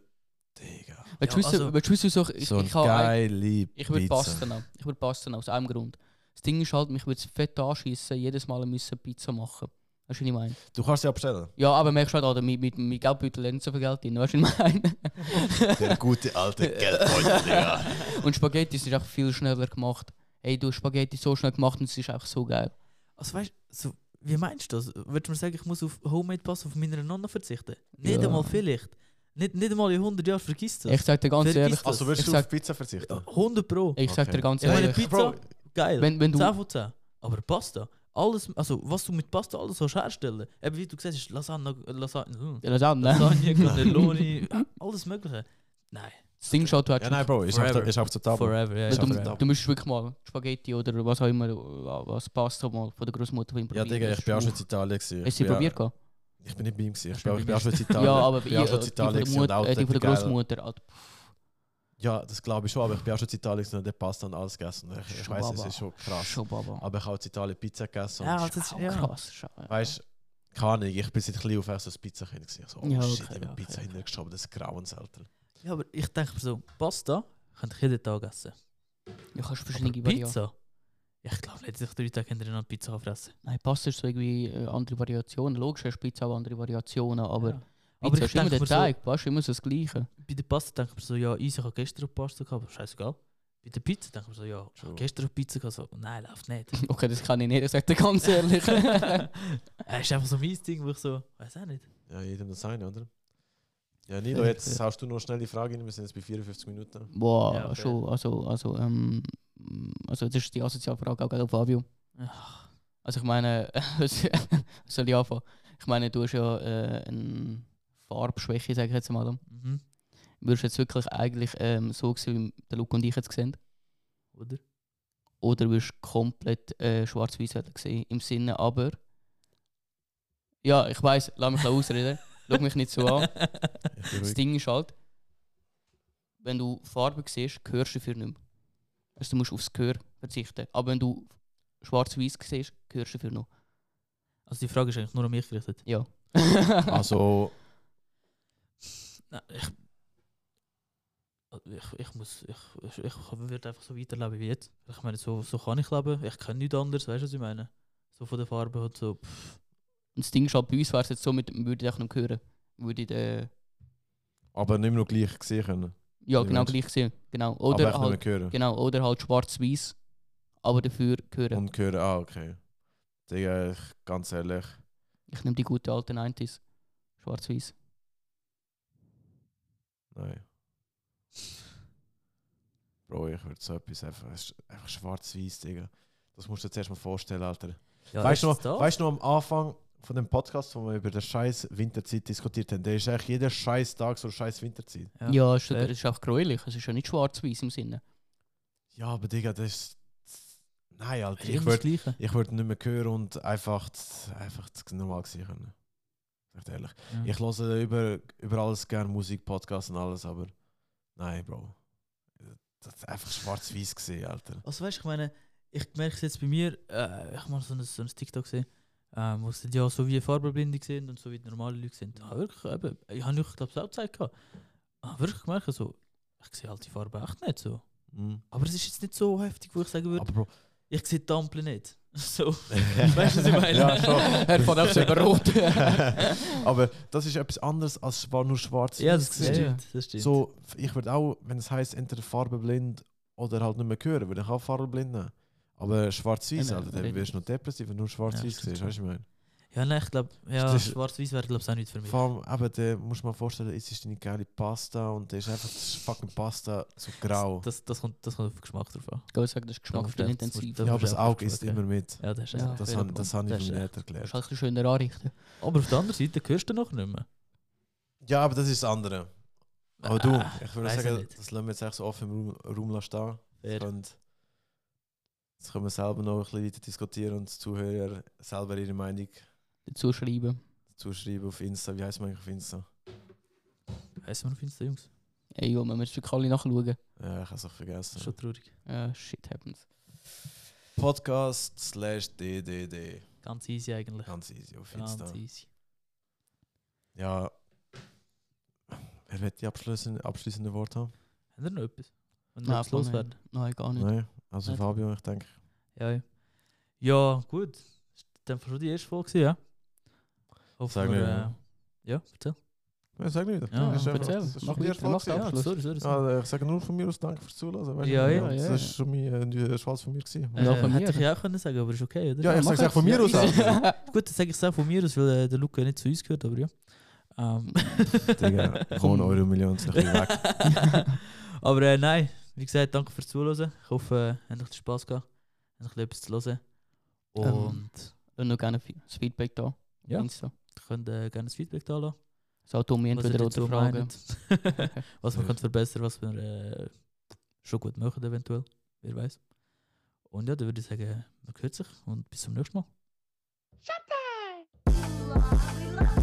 Digga. Willst du Ja, wissen, also- willst du wissen, wieso ich, So ich, ich, geile ich würde. Pasta nehmen. Ich würde Pasta nehmen, aus einem Grund. Das Ding ist halt, mich würde es fett anschießen, jedes Mal müssen Pizza machen. Weißt du, was ich meine? Du kannst sie abstellen. Ja, aber merkst du halt, mit, mit, mit Geldbeutel nicht so viel Geld drin. Weißt du, was ich meine? (laughs) Der gute alte Geldbeutel, (laughs) Digga. Und Spaghetti ist einfach viel schneller gemacht. Hey, du hast Spaghetti so schnell gemacht und es ist einfach so geil. Also weißt du, so, wie meinst du das? Würdest du mir sagen, ich muss auf Homemade-Pasta auf meine Nonna verzichten? Nicht Ja. einmal vielleicht. Nicht, nicht einmal in 100 Jahren vergisst das. Ich sag dir ganz Vergiss ehrlich, das. Also würdest Ich du sag- auf Pizza verzichten? Ja, 100 Pro. ich sag Okay. dir ganz Ich meine, ehrlich, Pizza, Bro, geil. wenn, wenn du... 10 von 10. Aber Pasta, alles, also was du mit Pasta alles kannst herstellen, eben wie du gesagt hast, Lasagne, Lasagne, hm, Ja, das auch, ne? Lasagne (laughs) Cannelloni, alles mögliche. Nein, Das Ding ist halt, du hast Ja, nein, Bro, ist auch, Forever. ist auch total. forever, ja. Du, ja. total. du musst wirklich mal Spaghetti oder was auch immer, was Pasta mal von der Großmutter Ja, Digga, ich bin auch schon in Italien. gewesen. Hast Ich du bin auch- probiert? Ich bin nicht bei ihm. gewesen. Ich bin, du ich auch schon in Ja, Italien. aber ich bin auch schon in die von Italien. der, gewesen und Mutter, auch Ja, das glaube ich schon, aber ich bin auch schon in Italien und der Pasta und alles gegessen. Ich, ich weiß, es ist schon krass. Schon Baba. Aber ich habe in Italien Pizza gegessen. Ja, und das ist, Auch ja. krass. schon, ja. Weißt du, keine Ahnung, ich bin seit klein auf so ein Pizza-Kind. gewesen. So, oh Ja, shit, okay, ich habe okay, Pizza okay. hintergeschoben, das ist grauenselten. ja, aber ich denke mir so, Pasta könnte ich jeden Tag essen. Du kannst Aber verschiedene Varianten. Pizza? Ja, ich glaube nicht, dass ich drei Tage hintereinander Pizza fressen Nein, Pasta ist so irgendwie äh, andere Variationen. Logisch hast Pizza auch andere Variationen, aber ja. Aber ich ist immer denke der so, Teig, weißt du, immer so das Gleiche. bei der Pasta denke ich mir so, ja, easy, ich habe gestern auch Pasta gehabt, aber scheißegal. Bei der Pizza denke ich mir so, ja, ich habe gestern auch Pizza gehabt, so, nein, läuft nicht. (laughs) Okay, das kann ich nicht, ich sag dir ganz ehrlich. Es (laughs) ist einfach so mein Ding, wo ich so, weiß auch nicht. Ja, jedem das seine, oder? Ja, Nilo, Ja, jetzt hast du noch schnell die Frage rein. Wir sind jetzt bei 54 Minuten. Boah, Ja, okay. schon, also, also, ähm, also das ist die asoziale Frage auch gegen Fabio. Ach, Also ich meine, was (laughs) soll ich anfangen? Ich meine, du hast ja äh, eine Farbschwäche, sage ich jetzt mal. mhm. Würdest du jetzt wirklich eigentlich ähm, so sehen, wie der Luke und ich jetzt sehen? Oder? Oder wirst du komplett äh, schwarz-weiß sehen? Im Sinne aber... Ja, ich weiß, lass mich ausreden. (laughs) Schau mich nicht so an. Das. Ding ist halt, wenn du Farbe siehst, hörst du dafür nicht mehr. Also du musst aufs Gehör verzichten. Aber wenn du schwarz-weiß siehst, hörst du dafür noch. Also die Frage ist eigentlich nur an mich gerichtet. Ja. Also, (laughs) Nein, ich, ich, ich muss, ich, ich, ich würde einfach so weiterleben wie jetzt. Ich meine, so, so kann ich leben. Ich kann nichts anderes, weißt du, was ich meine? So von der Farbe und so. Pff. Und das Ding ist halt, bei uns wäre es jetzt so, mit, würde ich auch noch hören. Würde ich den, aber nicht mehr noch gleich sehen können. ja, genau Menschen. gleich sehen. Genau. aber Oder echt halt, nicht mehr hören. genau, oder halt schwarz-weiß, aber dafür hören. Und hören, ah, okay. Digga, ich, ganz ehrlich, Ich nehme die guten alten 90s. Schwarz-weiß. Nein. Bro, ich würde so etwas einfach, es ist einfach schwarz-weiß, Digga. Das musst du dir zuerst mal vorstellen, Alter. Ja, weißt du noch, weißt du noch am Anfang von dem Podcast, wo wir über den scheiß Winterzeit diskutiert haben, der ist eigentlich jeder scheiß Tag so eine scheiß Winterzeit. Ja, ja ist, das ist auch gräulich. Es ist ja nicht schwarz-weiß im Sinne. Ja, aber Digga, das ist. Nein, Alter. Ich würde würd nicht mehr hören und einfach, einfach normal sehen können. Dir ehrlich. Ja. Ich höre über, über alles gerne Musik, Podcasts und alles, aber nein, Bro. Das ist einfach schwarz-weiß gesehen, Alter. Also weißt du, ich meine, ich merke es jetzt bei mir, äh, ich habe mal so ein, so ein TikTok gesehen, ähm, wo sie ja so wie Farbenblinde sind und so wie normale Leute sind. Ah, wirklich, eben, ich habe euch, glaube ich, auch gezeigt. gehabt. Ah, wirklich gemerkt, so, ich sehe halt die Farbe echt nicht so. Mhm. Aber es ist jetzt nicht so heftig, wo ich sagen würde, Aber Bro. Ich sehe die Ampel nicht. (laughs) So, (laughs) weißt du, was ich meine? Ja, schon. (laughs) er fährt auch über rot. aber das ist etwas anderes als war nur schwarz ja, das gesehen. stimmt. Das stimmt. So, ich würde auch, wenn es heisst, entweder farbenblind oder halt nicht mehr hören, würde ich auch farbenblind nehmen. Aber schwarz-weiß, Ja, Alter, dann wirst du noch depressiv, wenn du nur schwarz-weiß Ja, siehst, weißt du, was ich meine? Ja, nein, ich glaube, ja, Das- schwarz-weiß wäre, glaube ich, auch nicht für mich. Vor allem, eben, der musst du mal vorstellen, es ist deine geile Pasta und der ist einfach das fucking Pasta so grau. Das, das, kommt, das kommt auf den Geschmack drauf an. Ich würde sagen, das ist geschmacksvoll Ja, intensiv. das- ja, aber das Auge isst geschmack, immer mit. Ja, das ist Ja. Das fair habe das hab ich Das ist mir nicht Das erklärt. ist halt ein bisschen schöner anrichten. Aber auf der anderen Seite hörst du noch nicht mehr. Ja, aber das ist das andere. Aber du, Ah, ich würde weiss sagen, nicht. das lassen wir jetzt echt so offen im Raum, Raum lassen stehen. Fair. Und jetzt können wir selber noch ein bisschen weiter diskutieren und die Zuhörer selber ihre Meinung Dazu schreiben. zuschreiben auf Insta. Wie heißt man eigentlich auf Insta? Heißen wir auf Insta, Jungs? Ey, jo, wir müssen wirklich alle nachschauen. Ja, ich habe es auch vergessen. Schon traurig. Ja, shit happens. Podcast slash DDD. Ganz easy eigentlich. Ganz easy auf Ganz Insta. easy. Ja. Wer wird die abschließende, abschließende Worte haben? Haben wir noch etwas? Wenn wir loswerden? nicht. Nein, gar nicht. Nein. Also. Fabio, ich denke. Ja, ja. Ja, gut. Das war dann schon die erste Folge, ja? Hoffen Sag wir, nicht, äh, ja. ja, erzähl. Ja, sag nicht. Ja, das ist einfach- erzähl. das ist Mach schon die weiter, erste mach Folge den gewesen. Ja, Abschluss. sorry, sorry. sorry. Ja, ich sage nur von mir aus Danke fürs Zuhören. weißt du? Ja, ja, das ja. ist schon mein äh, Schwarz von mir gewesen. Ja, äh, von mir. hätte ich ja auch können sagen, aber ist okay, oder? Ja, ich mach sag's auch von jetzt. mir aus. Ja, Alter. Gut, dann sage ich es auch von mir aus, weil äh, der Luca nicht zu uns gehört, aber ja. Ähm. Digga, eure ist ein bisschen weg. aber äh, nein, wie gesagt, danke fürs Zuhören. Ich hoffe, äh, habt euch Spaß gehabt. Habt ein bisschen etwas zu hören. Und Und noch gerne Fe- das Feedback da. Ja. Insta. Ihr könnt äh, gerne das Feedback da lassen. So ihr entweder oder Fragen. (laughs) was wir Ja. können verbessern, was wir äh, schon gut machen eventuell. Wer weiß. Und ja, dann würde ich sagen, man hört sich und bis zum nächsten Mal. Love,